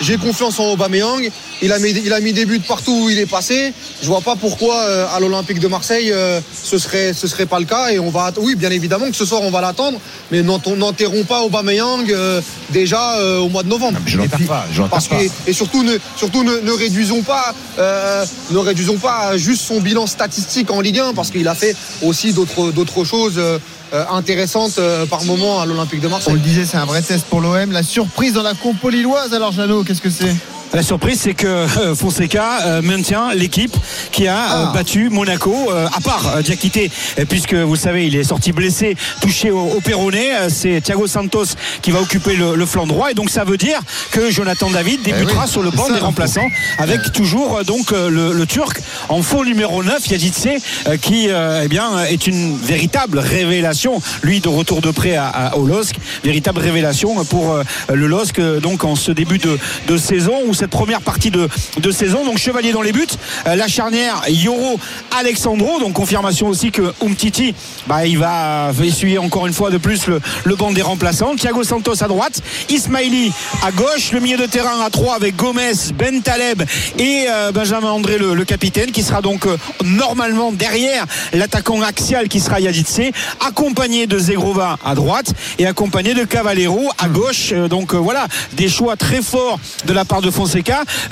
j'ai confiance en Aubameyang. Il a mis il a mis des buts partout où il est passé. Je vois pas pourquoi euh, à l'Olympique de Marseille euh, ce serait ce serait pas le cas. Et on va oui, bien évidemment que ce soir on va l'attendre, mais n'enterrons pas Aubameyang euh, déjà au mois de novembre. Je pas, parce pas. que- et surtout ne surtout ne, ne réduisons pas ne réduisons pas juste son bilan statistique en Ligue 1 parce qu'il a fait aussi d'autres d'autres choses euh, intéressantes euh, par moment à l'Olympique de On Marseille. le disait, c'est un vrai test pour l'OM. La surprise dans la compo lilloise, alors Jeannot, qu'est-ce que c'est? La surprise, c'est que euh, Fonseca euh, maintient l'équipe qui a euh, Ah. battu Monaco, à part Diakité, puisque vous le savez, il est sorti blessé, touché au, au péroné. C'est Thiago Santos qui va occuper le, le flanc droit, et donc ça veut dire que Jonathan David débutera Eh oui, sur le banc ça, des remplaçants, avec toujours euh, donc le, le Turc en faux numéro 9, Yaditse, qui eh bien est une véritable révélation, lui de retour de près à, à- au LOSC, véritable révélation pour le LOSC donc en ce début de, de saison ou cette première partie de, de saison. Donc Chevalier dans les buts, Euh, la charnière Yoro Alexandro, donc confirmation aussi que Umtiti, bah, il va essuyer encore une fois de plus le, le banc des remplaçants. Thiago Santos à droite, Ismaili à gauche, le milieu de terrain à 3 avec Gomez, Ben Taleb et euh, Benjamin André le, capitaine qui sera donc euh, normalement derrière l'attaquant axial qui sera Yaditse, accompagné de Zegrova à droite et accompagné de Cavallero à gauche. Donc voilà, des choix très forts de la part de Fonseca,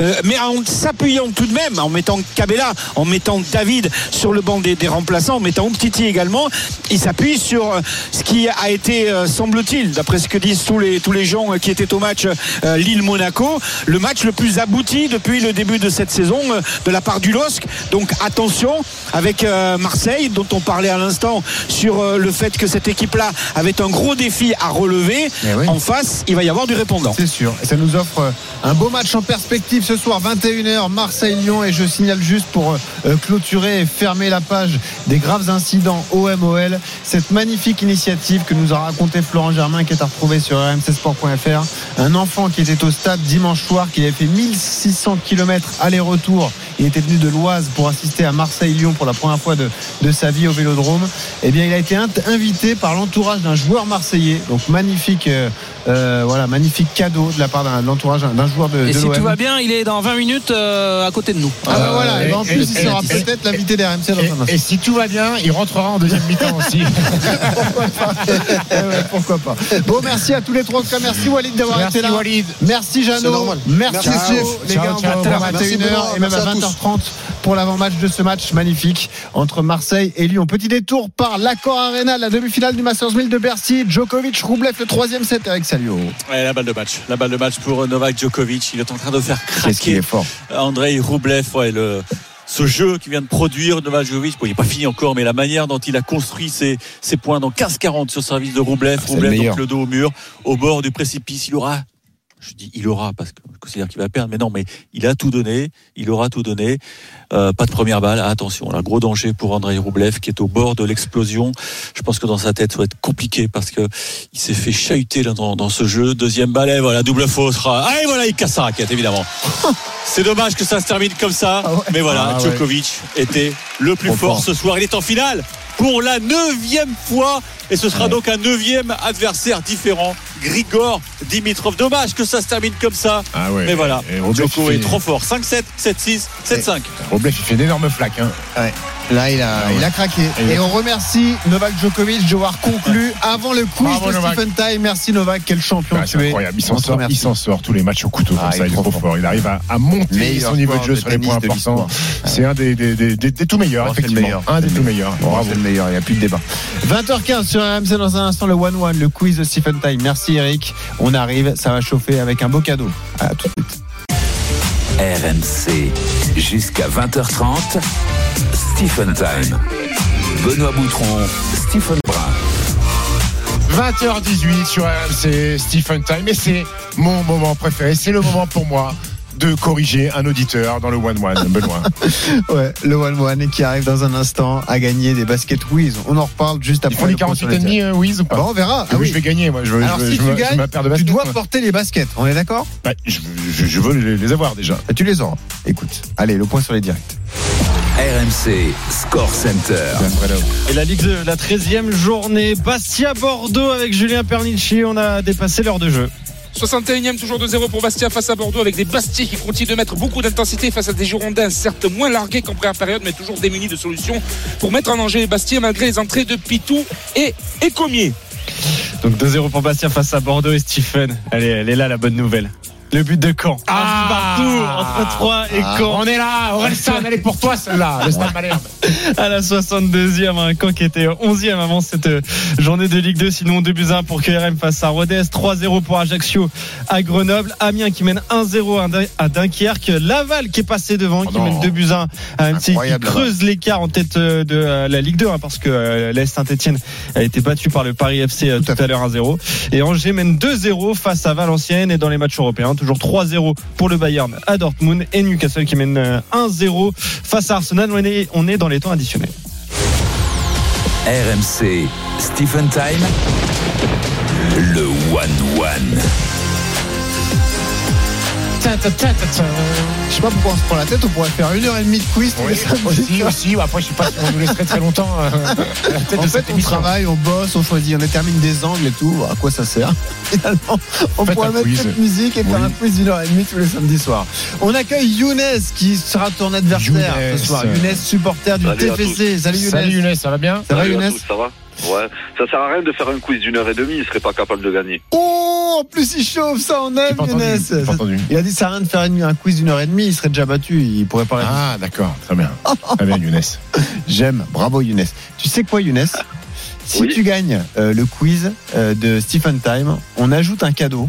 euh, mais en s'appuyant tout de même, en mettant Cabella, en mettant David sur le banc des, des remplaçants, en mettant Umtiti également, il s'appuie sur euh, ce qui a été, euh, semble-t-il, d'après ce que disent tous les, tous les gens qui étaient au match euh, Lille-Monaco, le match le plus abouti depuis le début de cette saison de la part du LOSC. Donc attention avec Marseille, dont on parlait à l'instant sur le fait que cette équipe-là avait un gros défi à relever. Eh oui. En face, il va y avoir du répondant. C'est sûr. Et ça nous offre un beau match en en perspective ce soir 21h Marseille-Lyon. Et je signale juste pour euh, clôturer et fermer la page des graves incidents OMOL cette magnifique initiative que nous a raconté Florent Germain qui est à retrouver sur rmcsport.fr un enfant qui était au stade dimanche soir qui avait fait 1600 km aller-retour. Il était venu de l'Oise pour assister à Marseille-Lyon pour la première fois de, de sa vie au Vélodrome. Eh bien il a été invité par l'entourage d'un joueur marseillais. Donc magnifique euh, euh, voilà magnifique cadeau de la part d'un l'entourage d'un joueur de, de l'OM. Tout va bien, il est dans 20 minutes euh, à côté de nous. Ah bah voilà, Euh, et ben en et- plus il et- sera et- peut-être l'invité des RMC dans un instant. Et si tout va bien, il rentrera en deuxième mi-temps aussi. Eh ouais, pourquoi pas. Bon, merci à tous les trois. En tout cas, merci Walid d'avoir été là. Walid. Merci Jeannot. Merci Merci. Les gars, on va à Merci, 21h et même à Merci à tous. 20h30 pour l'avant-match de ce match magnifique entre Marseille et Lyon. Petit détour par l'Accor Arena, la demi-finale du Masters 1000 de Bercy. Djokovic, Roublev, le troisième set avec Salio. Ouais, la balle de match. La balle de match pour Novak Djokovic. Il est en train de faire craquer est fort. Andrei Rublev. Ouais, le, ce jeu qui vient de produire Novak Djokovic. Bon, il n'est pas fini encore, mais la manière dont il a construit ses, ses points dans 15-40 sur service de le Rublev, meilleur. donc le dos au mur, au bord du précipice. Il aura je dis il aura parce que je considère qu'il va perdre, mais non, mais il a tout donné, il aura tout donné. Euh, pas de première balle, Ah, attention, là, gros danger pour Andrei Roublev qui est au bord de l'explosion. Je pense que dans sa tête, ça va être compliqué parce que il s'est fait chahuter dans, dans ce jeu. Deuxième balai, voilà, double fausse. Ah, et voilà, il casse sa raquette, évidemment. C'est dommage que ça se termine comme ça, mais voilà, Ah ouais. Djokovic était le plus fort. ce soir. Il est en finale pour la neuvième fois et ce sera donc un neuvième adversaire différent, Grigor Dimitrov. Dommage que ça se termine comme ça, Ah ouais. mais voilà, Djoko il est fait- trop fort. 5-7, 7-6, 7-5. Rublev, il fait d'énormes flaques. Hein. Ouais. Là, il a, Ah ouais. il a craqué. Et on remercie Novak Djokovic d'avoir conclu avant le quiz Bravo, de Novak. Stephen Time. Merci Novak, quel champion Ah, tu es. incroyable. Il s'en sort, remercie. il s'en sort tous les matchs au couteau. Ah, comme il ça, il est trop fort. fort. Il arrive à, à monter Meilleur son niveau de jeu de sur les points de importants. l'histoire. C'est un des, des, des, des- des tout meilleurs, Oh, c'est le effectivement. meilleur. Un des tout le meilleurs. Oh, Bravo. C'est le meilleur, il n'y a plus de débat. 20h15 sur RMC dans un instant, le 1-1, le quiz de Stephen Time. Merci Eric. On arrive, ça va chauffer avec un beau cadeau. À tout de suite. RMC jusqu'à 20h30. Stephen Time. Benoît Boutron, Stephen Brun. 20h18 sur RMC Stephen Time et c'est mon moment préféré. C'est le moment pour moi de corriger un auditeur dans le one-one. Benoît. Ouais, le 1-1 qui arrive dans un instant à gagner des baskets Wiz. On en reparle juste Ils après. font les le point sur les 48 tirs. et demi, euh, Wiz ou pas Bon, on verra. Ah oui, je vais gagner, moi. Je veux, Alors je veux- si je tu veux- gagnes, de tu baskets, dois moi. porter les baskets. On est d'accord? Bah, je, je- je veux les, les avoir déjà. Tu les auras. Écoute, allez, le point sur les directs. RMC Score Center. Et la Ligue 2, la 13e journée. Bastia-Bordeaux avec Julien Pernici. On a dépassé l'heure de jeu. 61e toujours de 0 pour Bastia face à Bordeaux avec des Bastiers qui continuent de mettre beaucoup d'intensité face à des Girondins certes moins largués qu'en première période mais toujours démunis de solutions pour mettre en danger les Bastiers malgré les entrées de Pitou et Écomier. Donc 2-0 pour Bastia face à Bordeaux et Stephen. Allez, elle est là la bonne nouvelle. Le but de Caen. Ah partout entre 3 et Ah, Caen. On est là, Orelsan, elle est pour toi celle-là, le Stade Malherbe. à la 62e, un camp qui était 11e avant cette euh, journée de Ligue 2. Sinon, 2 buts à 1 pour KRM face à Rodez, 3-0 pour Ajaccio à Grenoble, Amiens qui mène 1-0 à Dun- à Dunkerque, Laval qui est passé devant, qui non. mène 2 buts à 1 à Annecy, qui creuse l'écart en tête euh, de euh, la Ligue 2, hein, parce que l'Est Saint-Etienne a été battu par le Paris FC tout à l'heure 1-0. Et Angers mène 2-0 face à Valenciennes et dans les matchs européens, toujours 3-0 pour le Bayern à Dortmund et Newcastle qui mène euh, 1-0 face à Arsenal. On est, on est dans les temps additionnels. RMC Stephen Time. Le one-one. Je sais pas pourquoi on se prend la tête, on pourrait faire une heure et demie de quiz tous Oui, les samedis. aussi, aussi. Après, je sais pas si on nous laisserait très longtemps. euh, à la tête En de fait, cette on émission. travaille, on bosse, on choisit, on détermine des angles et tout. À quoi ça sert Finalement, on Faites pourrait mettre quiz. cette musique et faire Oui. un quiz d'une heure et demie tous les samedis soirs. On accueille Younes qui sera ton adversaire Younes. ce soir. Younes, supporter du Salut TFC. Salut Younes. Salut Younes, ça va bien? Ça va Younes? tous, ça va? Ouais, ça sert à rien de faire un quiz d'une heure et demie, il serait pas capable de gagner. Oh, en plus il chauffe, ça on aime Younes. entendu. Il a dit ça sert à rien de faire une- un quiz d'une heure et demie, il serait déjà battu, il pourrait pas répondre. Ah, d'accord, très bien. Très bien, Younes. J'aime, bravo Younes. Tu sais quoi Younes? Si Oui. tu gagnes euh, le quiz euh, de Stephen Time, on ajoute un cadeau.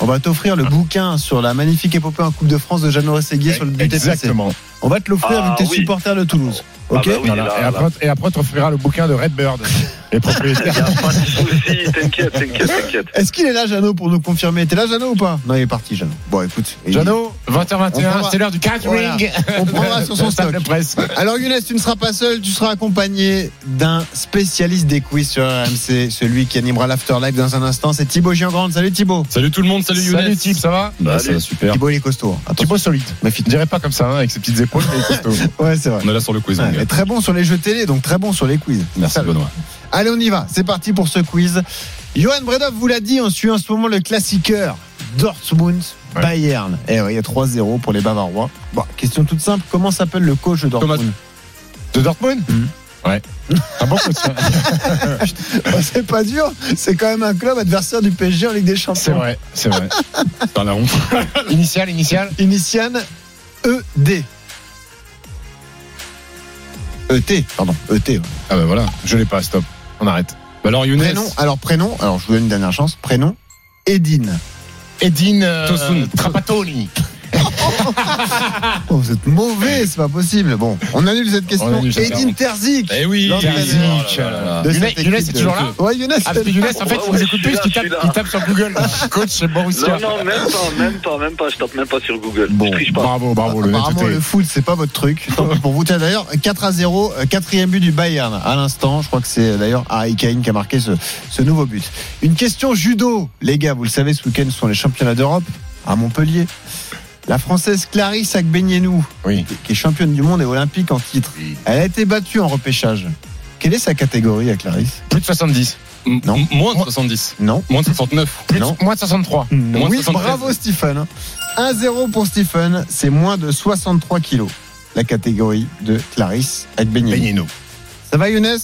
On va t'offrir le bouquin sur la magnifique épopée en Coupe de France de Jeannot Rességuier sur le but TFC. Exactement. On va te l'offrir Ah, vu que tu es oui. supporter de Toulouse. Ah Ok bah oui, Voilà. là, et, là. après, et après, on t'offrira le bouquin de Redbird. Les propriétaires. Y a pas de souci, t'inquiète, t'inquiète, t'inquiète. Est-ce qu'il est là, Jeannot, pour nous confirmer? T'es là, Jeannot, ou pas? Non, il est parti, Jeannot. Bon, écoute. Jeannot, On 20h21, prendra- c'est l'heure du catering. Voilà. On prendra sur son stock. de presse. Alors Younes, tu ne seras pas seul, tu seras accompagné d'un spécialiste des quiz sur RMC, celui qui animera l'Afterlife dans un instant, c'est Thibaut Giangrande. Salut Thibaut. Salut tout le monde, salut Younes. Salut Tib, ça va? Bah, ça va super. Thibaut il est costaud. Attention. Thibaut solide. Méfie. Je dirais pas comme ça, hein, avec ses petites épaules, mais il est costaud. Ouais, c'est vrai. On est là sur le quiz. Ouais, mais très bon sur les jeux télé, donc très bon sur les quiz. Merci Benoît. Allez, on y va. C'est parti pour ce quiz. Johan Bredov vous l'a dit, on suit en ce moment le classiqueur Dortmund Ouais. Bayern. Et ouais, il y a 3-0 pour les Bavarois. Bon, question toute simple, comment s'appelle le coach de Dortmund De Dortmund Mhm. Ouais. Un bon coach. Bah, C'est pas dur, c'est quand même un club adversaire du PSG en Ligue des Champions. C'est vrai, c'est vrai. Par la honte. Initial, initial. Initiane ED. ET, pardon, ET. Ah bah voilà, je l'ai pas, stop. On arrête. Bah alors Younes. Prénom, alors prénom, alors je vous donne une dernière chance. Prénom, Edine. Edine euh, Tosun. Oh, vous êtes mauvais, c'est pas possible. Bon, on annule cette On question. Edine Terzic. Eh oui. Terzic. Oh Younes- cette Younes équipe est de- toujours là Ouais, Younes. Ah, parce Younes, en fait, il nous Ouais, écoute je plus, suis il là, tape, sur Google. Coach Borussia. Non, non, même pas, même pas, même pas. Je tape même pas sur Google. Bon, je triche pas. Bravo, bravo, le Apparemment, le foot, c'est pas votre truc. Pour vous. Tiens, d'ailleurs, 4 à 0, euh, quatrième but du Bayern à l'instant. Je crois que c'est d'ailleurs Harry Kane qui a marqué ce, ce nouveau but. Une question judo. Les gars, vous le savez, ce week-end, ce sont les championnats d'Europe à Montpellier. La française Clarisse Agbenienou, Oui. qui est championne du monde et olympique en titre, elle a été battue en repêchage. Quelle est sa catégorie à Clarisse? Plus de 70. M- Non. m- Moins de 70. Non. Moins de 69. Plus Non. de, moins de 63. Moins de oui, 73. bravo Stephen. 1-0 pour Stephen, c'est moins de 63 kilos. La catégorie de Clarisse Agbenienou. Ça va Younes?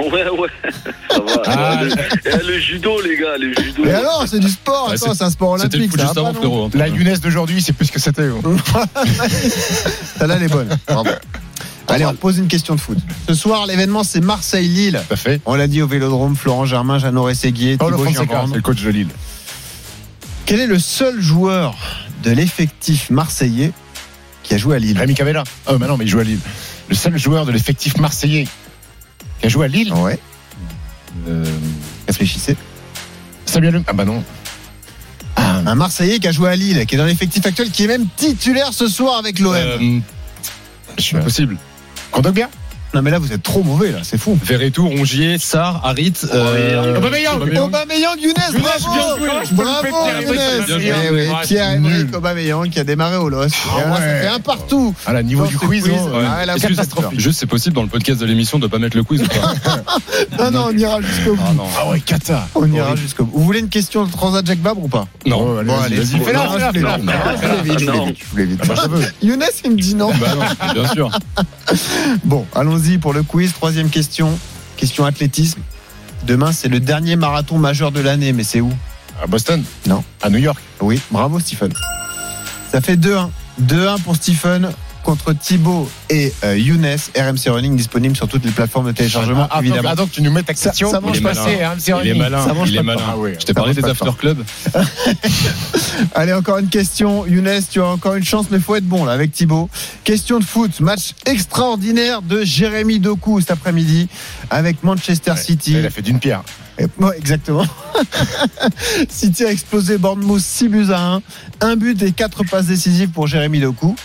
Ouais, ouais. Ça va. Ah. le, eh, le judo, les gars, le judo. Mais alors, c'est du sport, Ouais, attends, c'est- un sport C'était le olympique. foot ça juste va avant non frérot. hein. La Younes d'aujourd'hui, c'est plus ce que c'était. oh. Celle-là, elle est bonne. Bravo. Allez, on pose une question de foot. Ce soir, l'événement, c'est Marseille-Lille. Tout à fait. On l'a dit au Vélodrome, Florent Germain, Jeannot Rességuier, Paulo Thibaut Fonseca, Giangrande. c'est le coach de Lille. Quel est le seul joueur de l'effectif marseillais qui a joué à Lille? Rémi Cavella. Oh, bah non, mais il joue à Lille. Le seul joueur de l'effectif marseillais qui a joué à Lille. Ouais, Euh, réfléchissez. Samuel Le- Ah bah non. Un Marseillais qui a joué à Lille, qui est dans l'effectif actuel, qui est même titulaire ce soir avec l'OM. Euh, Je suis impossible. Kondogbia Non, mais là, vous êtes trop mauvais, là, c'est fou. Verretou, Rongier, Sarr, Harit. euh, Aubameyang. Younes, Younes, bravo bien joué. Bravo Younes. Eh oui, Ah, Pierre-Emerick. Aubameyang qui a démarré au LOS. Et là, ça ouais. fait un partout. À la niveau du quiz, ouais, la catastrophe. Juste, c'est possible dans le podcast de l'émission de pas mettre le quiz ou pas Non, non, on ira jusqu'au bout. Ah non. Ah ouais, Kata. On ira jusqu'au bout. Vous voulez une question de Transat Jacques Vabre ou pas Non. Allez, Bon, allez. Fais-la, je voulais vite. Voulais vite. Ah. Younes, il me dit non. Bah non, bien sûr. Bon, allons-y pour le quiz. Troisième question. Question athlétisme. Demain, c'est le dernier marathon majeur de l'année, mais c'est où? À Boston Non. À New York Oui, bravo Stephen. Ça fait 2-1. 2-1 pour Stephen contre Thibaut et euh, Younes. RMC Running disponible sur toutes les plateformes de téléchargement, Ah, donc- évidemment. ah, donc tu nous mets ta question. Ça- ça mange il hein, c'est Il est Running. malin. Ça mange Il est malin. Ah. Je t'ai parlé des after club. Allez, encore une question. Younes, tu as encore une chance, mais faut être bon là avec Thibaut. Question de foot. Match extraordinaire de Jérémy Doku cet après-midi avec Manchester City. Il a fait d'une pierre. Ouais, exactement. City a explosé Bournemouth 6 buts à 1. Un but et 4 passes décisives pour Jérémy Doku.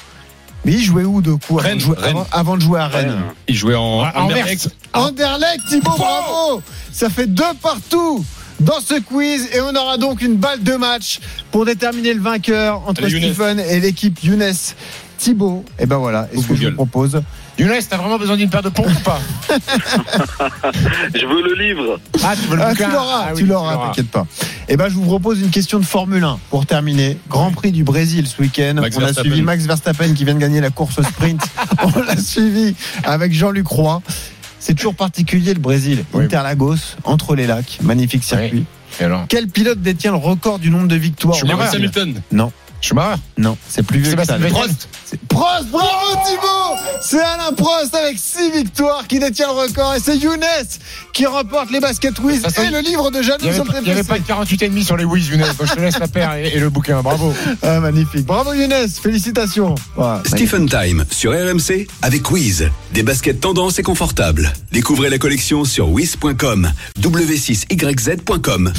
Mais il jouait où Rennes, de Rennes. avant- avant de jouer à Rennes Il jouait en Ah, Anderlecht. Anderlecht, Thibaut, bravo Ça fait deux partout dans ce quiz et on aura donc une balle de match pour déterminer le vainqueur entre Allez, Younes. Stephen et l'équipe Younes. Thibaut, et ben voilà, et Au ce que je vous propose. Younes, t'as vraiment besoin d'une paire de pompes ou pas? Je veux le livre. Ah, tu veux le Ah, tu bouquin? l'auras, Ah oui, tu l'auras, t'inquiète pas. Et ben je vous propose une question de Formule 1 pour terminer. Grand Prix du Brésil ce week-end. Max On a Verstappen. suivi Max Verstappen qui vient de gagner la course sprint. On l'a suivi avec Jean-Luc Roy. C'est toujours particulier le Brésil. Oui. Interlagos, entre les lacs, magnifique circuit. Et alors? Quel pilote détient le record du nombre de victoires Schumacher. Lewis Hamilton. Non. Schumacher Non, c'est plus vieux que ça. Prost. C'est- Prost, bravo Thibaut C'est Alain Prost avec 6 victoires qui détient le record et c'est Younes qui remporte les baskets Wiz et le livre de n'y avait, sur pas- il y avait pas de 48,5 sur les Wiz, Younes. Donc, je te laisse la paire et, et le bouquin. Bravo. Ah, magnifique. Bravo Younes, félicitations. Stephen Time sur RMC avec Wiz. Des baskets tendance et confortables. Découvrez la collection sur wiz.com. w6yz.com.